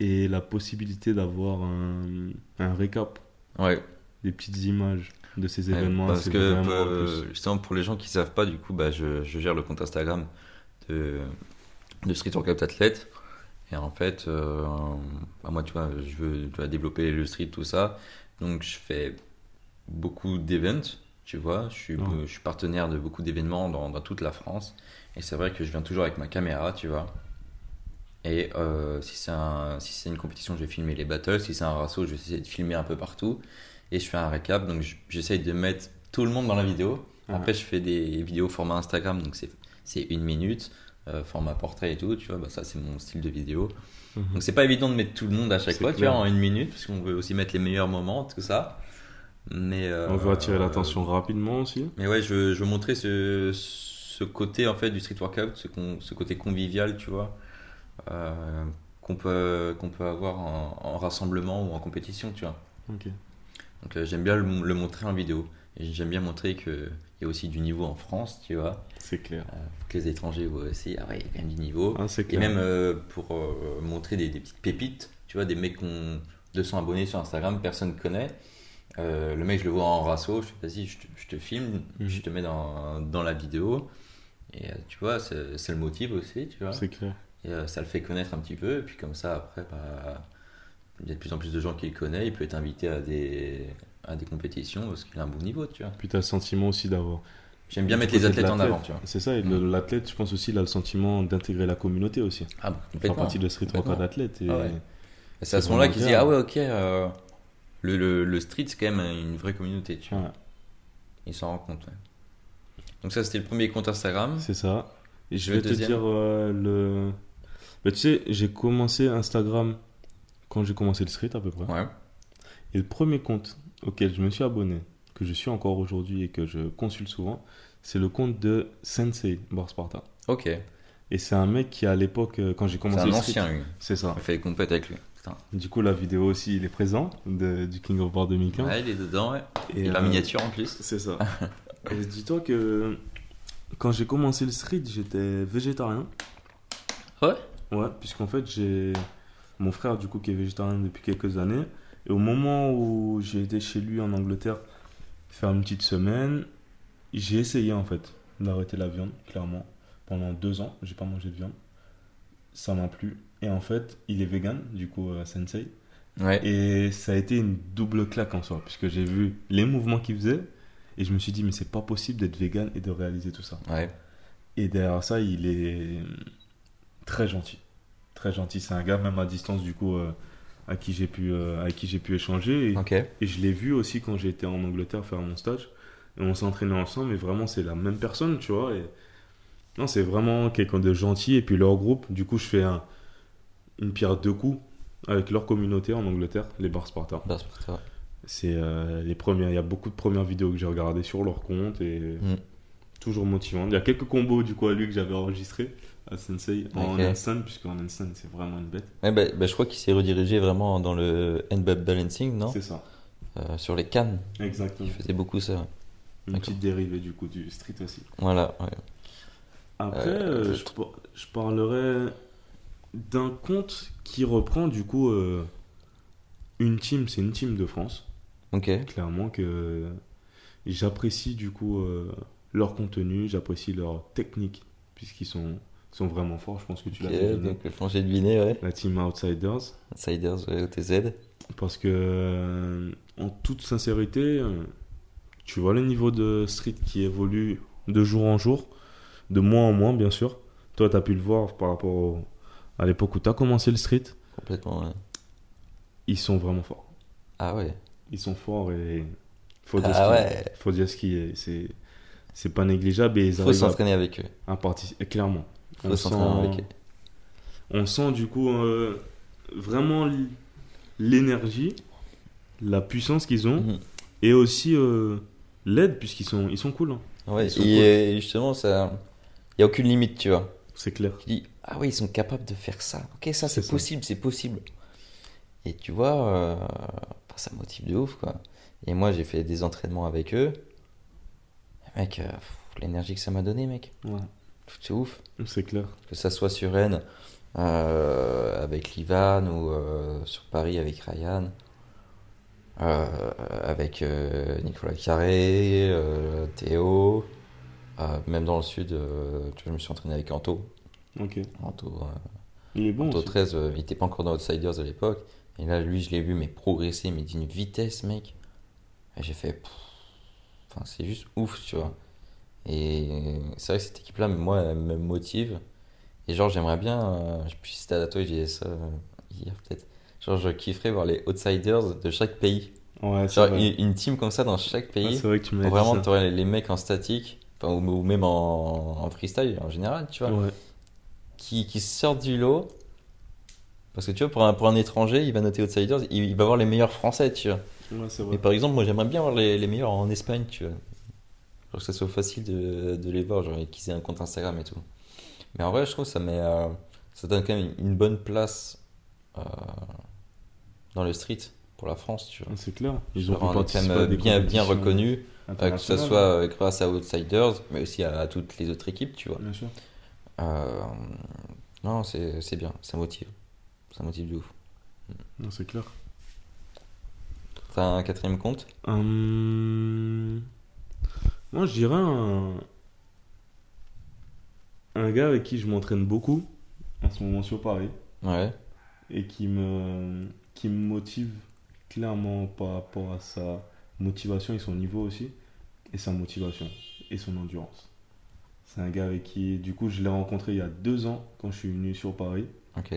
Et la possibilité d'avoir un, un récap, ouais. Des petites images de ces Ouais, événements. parce que euh, justement pour les gens qui savent pas du coup bah je, je gère le compte Instagram de, de Street Workout Athlete et en fait euh, bah, moi tu vois je veux tu vois, développer le street tout ça. Donc je fais beaucoup d'events tu vois. Je suis, Ouais. je suis partenaire de beaucoup d'événements dans, dans toute la France. Et c'est vrai que je viens toujours avec ma caméra tu vois et euh, si c'est un, si c'est une compétition je vais filmer les battles. Si c'est un rasso je vais essayer de filmer un peu partout. Et je fais un récap. Donc j'essaye de mettre tout le monde dans la vidéo. Après je fais des vidéos format Instagram. Donc c'est une minute euh, format portrait et tout tu vois. Bah ça c'est mon style de vidéo. Mhm. donc c'est pas évident de mettre tout le monde à chaque fois tu clair. vois en une minute parce qu'on veut aussi mettre les meilleurs moments tout ça. Mais euh, On veut attirer l'attention rapidement aussi. mais ouais je, veux- je montrer ce, ce côté en fait du street workout ce, con- ce côté convivial tu vois euh, qu'on peut qu'on peut avoir en, en rassemblement ou en compétition tu vois Ok. donc euh, j'aime bien le, le montrer en vidéo. Et j'aime bien montrer qu'il y a aussi du niveau en France, tu vois. C'est clair. Euh, que les étrangers voient aussi, ah ouais, il y a quand même du niveau. Ah, c'est Et clair. même pour montrer des, des petites pépites, tu vois, des mecs qui ont 200 abonnés sur Instagram, personne ne connaît. Euh, le mec, je le vois en rasso, je fais vas-y, je, te- je te filme, Mhm. je te mets dans, dans la vidéo. Et tu vois, c'est le motive aussi, tu vois. C'est clair. Et euh, ça le fait connaître un petit peu. Et puis comme ça, après, bah, il y a de plus en plus de gens qui le connaissent. Il peut être invité à des, à des compétitions parce qu'il a un bon niveau, tu vois. Puis tu as le sentiment aussi d'avoir. J'aime bien mettre les athlètes en avant, tu vois. C'est ça, et Mm. l'athlète, je pense aussi, il a le sentiment d'intégrer la communauté aussi. Ah, bon, Faire complètement. partie de street workout athlète. Et... Ah ouais. Et C'est à ce moment-là qu'il se dit. Ah ouais, ok, euh, le, le, le street, c'est quand même une vraie communauté, tu vois. Ouais, Il s'en rend compte, ouais. Donc, ça, c'était le premier compte Instagram. c'est ça. Et je Le vais te dire euh, le. Bah, tu sais, j'ai commencé Instagram quand j'ai commencé le street à peu près. Ouais. Et le premier compte auquel je me suis abonné, que je suis encore aujourd'hui et que je consulte souvent, c'est le compte de Sensei Bar Sparta. Ok. Et c'est un mec qui à l'époque, euh, quand j'ai C'est commencé un le street, ancien, lui. c'est ça. On fait des compètes avec lui. Putain. Du coup, la vidéo aussi, il est présent de- du King of Bar 2015. Ouais, il est dedans, ouais. Et, Et la euh, miniature en plus. C'est ça. Et dis-toi que quand j'ai commencé le street, j'étais végétarien. Ouais. Ouais, puisqu'en fait, j'ai mon frère, du coup, qui est végétarien depuis quelques années. Et au moment où j'ai été chez lui en Angleterre faire une petite semaine, j'ai essayé, en fait, d'arrêter la viande, clairement. Pendant deux ans, j'ai pas mangé de viande. Ça m'a plu. Et en fait, il est vegan, du coup, euh, Sensei. Ouais. Et ça a été une double claque en soi, puisque j'ai vu les mouvements qu'il faisait, et je me suis dit, mais c'est pas possible d'être vegan et de réaliser tout ça. Ouais. Et derrière ça, il est très gentil. Très gentil. C'est un gars, même à distance, du coup, euh, à qui j'ai pu, euh, avec qui j'ai pu échanger. Et, et je l'ai vu aussi quand j'étais en Angleterre faire mon stage. Et on s'entraînait ensemble, mais vraiment, c'est la même personne, tu vois. Et... Non, c'est vraiment quelqu'un de gentil. Et puis leur groupe, du coup, je fais un- une pierre deux coups avec leur communauté en Angleterre, les Bar Sparta. C'est euh, les premières, il y a beaucoup de premières vidéos que j'ai regardées sur leur compte et Mm. toujours motivant. Il y a quelques combos du coup à lui que j'avais enregistrés à Sensei en Ok. handstand, puisque en handstand c'est vraiment une bête. Ouais, bah, bah, je crois qu'il s'est redirigé vraiment dans le handball balancing, non? C'est ça, Euh, Sur les cannes. exactement. Il faisait beaucoup ça. Une petite dérivée du coup du street aussi. Voilà. ouais. Après, Euh, euh, je, par- je parlerai d'un compte qui reprend du coup euh, une team, c'est une team de France. Ok. clairement que j'apprécie du coup leur contenu, j'apprécie leur technique, puisqu'ils sont, sont vraiment forts, je pense que tu l'as deviné. donc deviné, ouais. La team Outsiders, Outsiders, ouais, OTZ. parce que euh, en toute sincérité, euh, tu vois le niveau de street qui évolue de jour en jour, de mois en mois bien sûr. Toi, tu as pu le voir par rapport au- à l'époque où tu as commencé le street, Complètement, ouais. ils sont vraiment forts. Ah ouais. Ils sont forts et faut dire, Ah ouais. qui, faut dire ce qui est. C'est, c'est pas négligeable et ils Faut s'entraîner avec eux. à. Clairement. On avec sent, eux. on sent du coup euh, vraiment l'énergie, la puissance qu'ils ont Mhm. et aussi euh, l'aide puisqu'ils sont, ils sont cool. hein. Ouais, Ils sont et justement, ça. Il n'y a aucune limite, tu vois. C'est clair. Tu dis, ah oui, ils sont capables de faire ça. Ok, ça C'est possible, c'est possible. Et tu vois, euh, bah, ça motive de ouf, quoi. Et moi, j'ai fait des entraînements avec eux. Mec, l'énergie que ça m'a donné, mec. Ouais, C'est ouf. c'est clair. Que ça soit sur Rennes euh, avec Livan ou euh, sur Paris avec Ryan. euh, avec Nicolas Carré, Théo, même dans le sud, tu vois, je me suis entraîné avec Anto. Ok. Anto, Il est bon. Anto aussi. 13, euh, il était pas encore dans Outsiders à l'époque. Et là, lui, je l'ai vu, mais progresser, mais d'une vitesse, mec. Et j'ai fait. pff, Enfin, c'est juste ouf, tu vois. Et c'est vrai que cette équipe-là, moi, elle me motive. Et genre, j'aimerais bien. euh, je puis c'était à toi, j'ai dit ça euh, hier peut-être. Genre, je kifferais voir les Outsiders de chaque pays. Ouais, Genre, vrai. une, team comme ça dans chaque Ouais, pays. c'est vrai que tu Vraiment, ça. t'aurais les, les mecs en statique, enfin, ou, ou même en, en freestyle en général, tu vois Ouais. qui, qui sortent du lot. Parce que tu vois, pour un, pour un étranger, il va noter Outsiders, il, il va voir les meilleurs français, tu vois. Ouais, vrai. Mais par exemple, moi j'aimerais bien voir les, les meilleurs en Espagne, tu vois. Genre que ça soit facile de, de les voir, genre qu'ils aient un compte Instagram et tout. Mais en vrai, je trouve que ça met. euh, ça donne quand même une bonne place euh, dans le street pour la France, tu vois. C'est clair. Ils ont quand même bien, bien reconnu, euh, que ce soit euh, grâce à Outsiders, mais aussi à, à toutes les autres équipes, tu vois. Bien sûr. Non, c'est c'est bien, ça motive. Ça motive de ouf. Non, c'est clair. T'as un quatrième compte? Hum, Moi, je dirais un... un gars avec qui je m'entraîne beaucoup en ce moment sur Paris Ouais. et qui me, qui me motive clairement par rapport à sa motivation et son niveau aussi, et sa motivation et son endurance. C'est un gars avec qui, du coup, je l'ai rencontré il y a deux ans quand je suis venu sur Paris. Ok.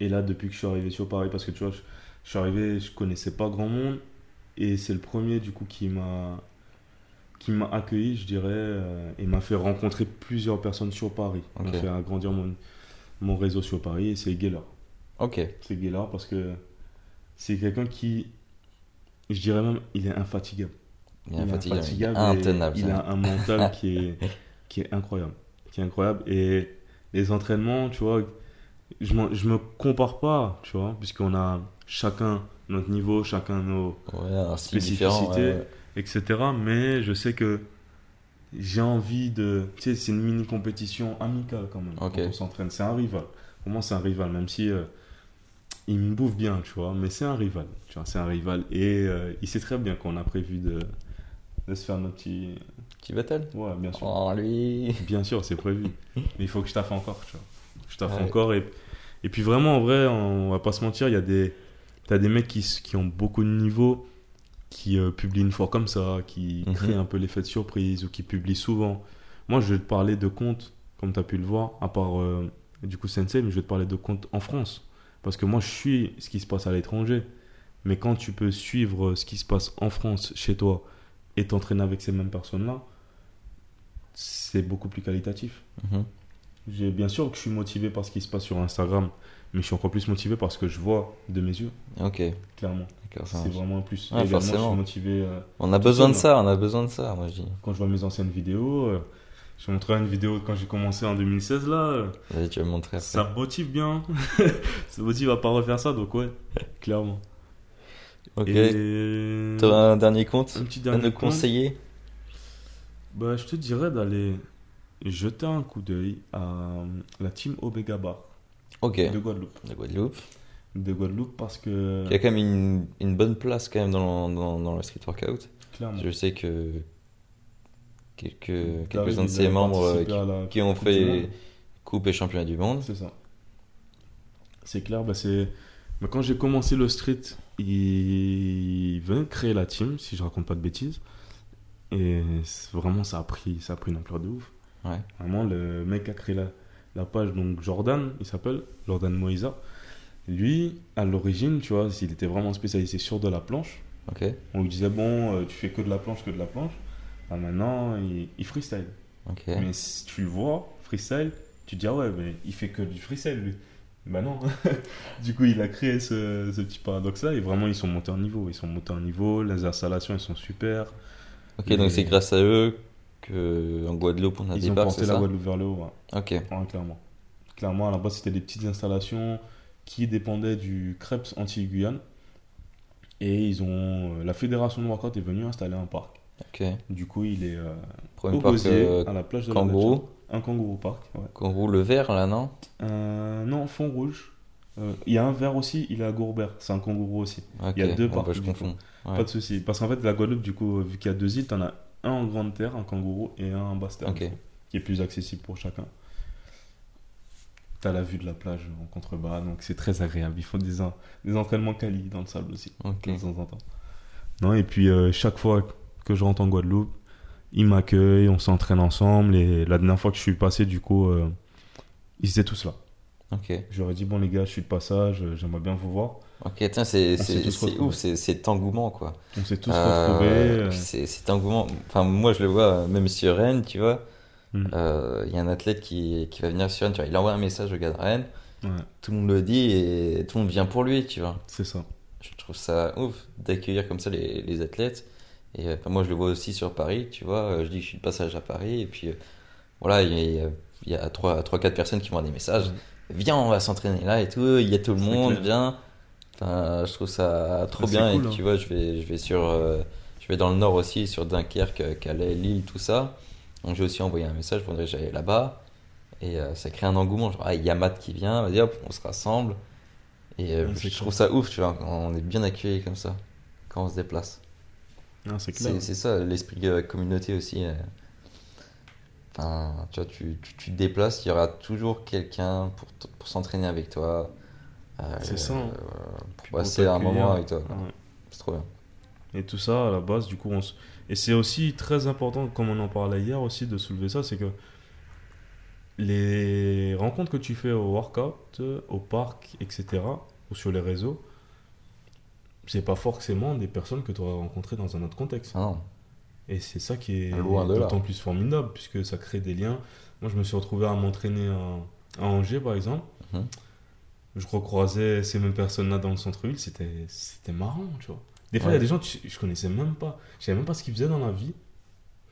Et là, depuis que je suis arrivé sur Paris, parce que tu vois, je, je suis arrivé, je connaissais pas grand monde, et c'est le premier du coup qui m'a qui m'a accueilli, je dirais, euh, et m'a fait rencontrer plusieurs personnes sur Paris. Ok. M'a fait agrandir mon, mon réseau sur Paris, et c'est Gellard. Ok. C'est Gellard parce que c'est quelqu'un qui, je dirais même, il est infatigable. Il est infatigable, infatigable et intenable. Il a un mental qui est, qui est incroyable. Qui est incroyable. Et les entraînements, tu vois, je, je me compare pas, tu vois, puisqu'on a chacun notre niveau, chacun nos. Ouais, un style différent. Spécificité. ouais, ouais. Etc. Mais je sais que j'ai envie de. Tu sais, c'est une mini compétition amicale quand même. Quand on s'entraîne. C'est un rival. Pour moi, c'est un rival, même si. euh, il me bouffe bien, tu vois, mais c'est un rival. Tu vois, c'est un rival. Et euh, il sait très bien qu'on a prévu de, de se faire notre petit. Petit battle Ouais, bien sûr. Oh, lui Bien sûr, c'est prévu. Mais il faut que je taffe encore, tu vois. Je taffe Ouais. encore. Et, et puis vraiment, en vrai, on va pas se mentir, il y a des. T'as des mecs qui, qui ont beaucoup de niveau, qui euh, publient une fois comme ça, qui Mhm. créent un peu l'effet de surprise ou qui publient souvent. Moi, je vais te parler de comptes, comme tu as pu le voir, à part euh, du coup Sensei, mais je vais te parler de comptes en France. Parce que moi, je suis ce qui se passe à l'étranger. Mais quand tu peux suivre ce qui se passe en France, chez toi, et t'entraîner avec ces mêmes personnes-là, c'est beaucoup plus qualitatif. Mhm. J'ai bien sûr que je suis motivé par ce qui se passe sur Instagram, mais je suis encore plus motivé parce que je vois de mes yeux, Ok, clairement. Ça C'est vraiment un plus. Ouais, je forcément. suis motivé euh, On a besoin de ça, on a besoin de ça, moi je dis. quand je vois mes anciennes vidéos. euh, je montrerai une vidéo quand j'ai commencé en 2016 là. euh, Vas-y, tu vas me montrer après. ça motive bien. ça motive à pas refaire ça, donc ouais, clairement. Ok. Et... Un dernier compte un petit à dernier nous conseiller? Bah, je te dirais d'aller jeter un coup d'œil à la team Omega Bar Ok. de Guadeloupe. De Guadeloupe. De Guadeloupe parce que Il y a quand même une, une bonne place quand même dans, dans, dans le street workout. clairement. Je sais que quelques, quelques-uns de il ses membres euh, la qui, ont fait coupe et championnat du monde. C'est ça. C'est clair, bah c'est. Mais quand j'ai commencé le street, il venait de créer la team, si je raconte pas de bêtises. Et vraiment, ça a pris, ça a pris une ampleur de ouf. Ouais. Vraiment, le mec a créé la, la page, donc Jordan, il s'appelle, Jordan Moïsa. Lui, à l'origine, tu vois, il était vraiment spécialisé sur de la planche. On lui disait, bon, euh, tu fais que de la planche, que de la planche. Ah, maintenant, il, il freestyle. Mais si tu le vois, freestyle, tu te dis, ah ouais, mais il fait que du freestyle, lui. Bah non. du coup, il a créé ce, ce petit paradoxe-là et vraiment, ils sont montés en niveau. Ils sont montés en niveau, les installations, elles sont super. Ok, donc c'est grâce à eux que en Guadeloupe on a ils des ont bars, porté c'est la ça? Guadeloupe vers le haut, ouais. Ok. Ouais, clairement. Clairement, à la base, c'était des petites installations qui dépendaient du Creps anti-Guyane. Et ils ont, euh, la fédération de workout est venue installer un parc. Ok. Du coup, il est euh, au Gosier, euh, à la plage de la kangourou. Nature. Un kangourou park, ouais. Kangourou le vert là, non? Euh, non, fond rouge. Il y a un vert aussi, il est à Gourbert. C'est un kangourou aussi. Il y a deux bah, parcs, je confonds. Ouais. Pas de souci. Parce qu'en fait, la Guadeloupe, du coup, vu qu'il y a deux îles, t'en as un en grande terre, un kangourou, et un en basse terre. Qui est plus accessible pour chacun. T'as la vue de la plage en contrebas, donc c'est très agréable. Ils font des, en- des entraînements quali dans le sable aussi, de temps en temps. Non, et puis euh, chaque fois que je rentre en Guadeloupe, ils m'accueillent, on s'entraîne ensemble. Et la dernière fois que je suis passé, du coup, euh, ils étaient tous là. Ok. J'aurais dit, bon les gars, je suis de passage, euh, j'aimerais bien vous voir. Ok, tiens, c'est retrouvés. ouf, c'est engouement quoi. On s'est tous Euh, retrouvés. C'est engouement. Enfin, moi je le vois même sur Rennes, tu vois. Mm. Euh, Il y a un athlète qui, qui va venir sur Rennes, tu vois. Il envoie un message au gars de Rennes, ouais, tout le monde le dit et tout le monde vient pour lui, tu vois. c'est ça. Je trouve ça ouf d'accueillir comme ça les, les athlètes. Et euh, moi, je le vois aussi sur Paris, tu vois. euh, Je dis que je suis de passage à Paris. Et puis, euh, voilà, il y a, il y a 3-4 personnes qui m'ont des messages. Viens, on va s'entraîner là et tout. Il y a tout le monde, clair. viens. Enfin, je trouve ça trop Ah, c'est bien. cool, et hein. tu vois, je vais, je vais sur. je vais dans le nord aussi, sur Dunkerque, Calais, Lille, tout ça. Donc, j'ai aussi envoyé un message pour dire que j'allais là-bas. Et euh, ça crée un engouement. Genre, ah, il y a Matt qui vient, vas-y hop, on se rassemble. Et euh, Ouais, c'est je trouve ça ouf, tu vois. On est bien accueillis comme ça quand on se déplace. Non, c'est ça, l'esprit de communauté aussi. euh. Enfin, tu vois, tu, tu, tu te déplaces, il y aura toujours quelqu'un pour, s'entraîner avec toi. euh, C'est ça, hein. euh, pour passer un moment avec toi. Ouais. C'est trop bien. Et tout ça, à la base, du coup, on s- Et c'est aussi très important, comme on en parlait hier aussi, de soulever ça, c'est que les rencontres que tu fais au workout, au parc, etc., ou sur les réseaux, c'est pas forcément des personnes que tu auras rencontrées dans un autre contexte. Ah non. Et c'est ça qui est d'autant plus formidable, puisque ça crée des liens. Moi, je me suis retrouvé à m'entraîner à, à Angers, par exemple. Mhm. Je recroisais ces mêmes personnes-là dans le centre-ville. C'était marrant, tu vois. Des fois, il y a des gens que je connaissais même pas. Je savais même pas ce qu'ils faisaient dans la vie.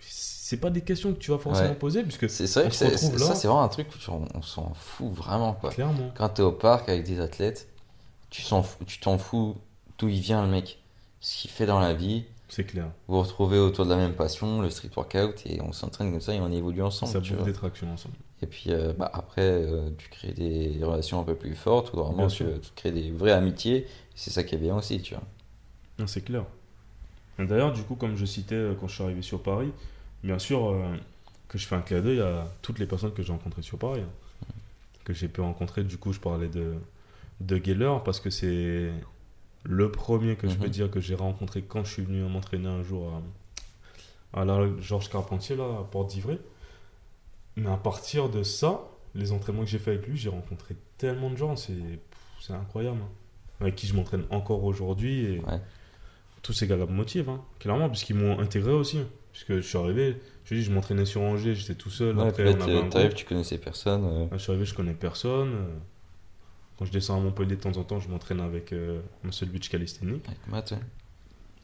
C'est pas des questions que tu vas forcément Ouais. poser, puisque C'est On que se retrouve ça c'est vraiment un truc où tu- on, on s'en fout vraiment quoi. clairement, Quand t'es au parc avec des athlètes, tu fous- tu t'en fous d'où il vient le mec, ce qu'il fait dans la vie. c'est clair. Vous vous retrouvez autour de la même passion, le street workout, et on s'entraîne comme ça et on évolue ensemble. ça tu bouffe des tractions ensemble. Et puis euh, bah, après, euh, tu crées des relations un peu plus fortes, ou vraiment tu, tu crées des vraies amitiés. C'est ça qui est bien aussi, tu vois. Non, c'est clair. D'ailleurs, du coup, comme je citais euh, quand je suis arrivé sur Paris, bien sûr euh, que je fais un clin d'œil à toutes les personnes que j'ai rencontrées sur Paris. hein. Que j'ai pu rencontrer, du coup, je parlais de, de Geller parce que c'est le premier que je peux Mhm. dire que j'ai rencontré quand je suis venu m'entraîner un jour à, à la Georges Carpentier, là, à Porte d'Ivray. Mais à partir de ça, les entraînements que j'ai fait avec lui, j'ai rencontré tellement de gens, c'est c'est incroyable. hein. Avec qui je m'entraîne encore aujourd'hui. Et Ouais. Tous ces gars-là me motivent, hein, clairement, puisqu'ils m'ont intégré aussi. Puisque je suis arrivé, je dis, je m'entraînais sur Angers, j'étais tout seul. Ouais, après, t'arrives, tu connaissais personne. euh, Là, je suis arrivé, je connais personne. euh. Quand je descends à Montpellier de temps en temps, je m'entraîne avec euh, Muscle Beach Calisthenics. avec Matt, ouais.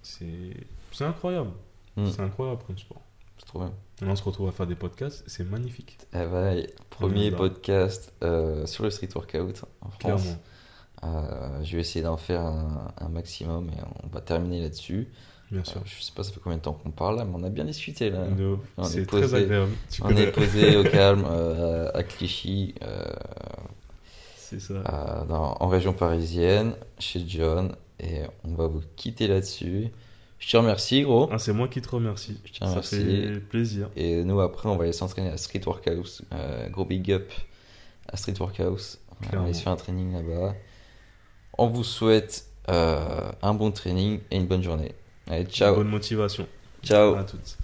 C'est c'est incroyable. Mm. C'est incroyable comme sport. c'est trop bien. Et là, on se retrouve à faire des podcasts, c'est magnifique. Eh ben, premier podcast euh, sur le street workout en France. Clairement. Euh, je vais essayer d'en faire un, un maximum et on va terminer là-dessus. Bien Euh, sûr. je sais pas ça fait combien de temps qu'on parle là, mais on a bien discuté là. C'est posé- très agréable. Tu On connais. est posé au calme euh, à Clichy, euh, C'est ça. dans- en région parisienne, chez John, et on va vous quitter là-dessus. Je te remercie gros. Ah, c'est moi qui te remercie. Je te Ça remercie. fait plaisir. Et nous après on va aller s'entraîner à Street Workhouse. Euh, gros big up à Street Workhouse. On va aller se faire un training là-bas. On vous souhaite euh, un bon training et une bonne journée. Allez, ciao. Bonne motivation. Ciao. À toutes.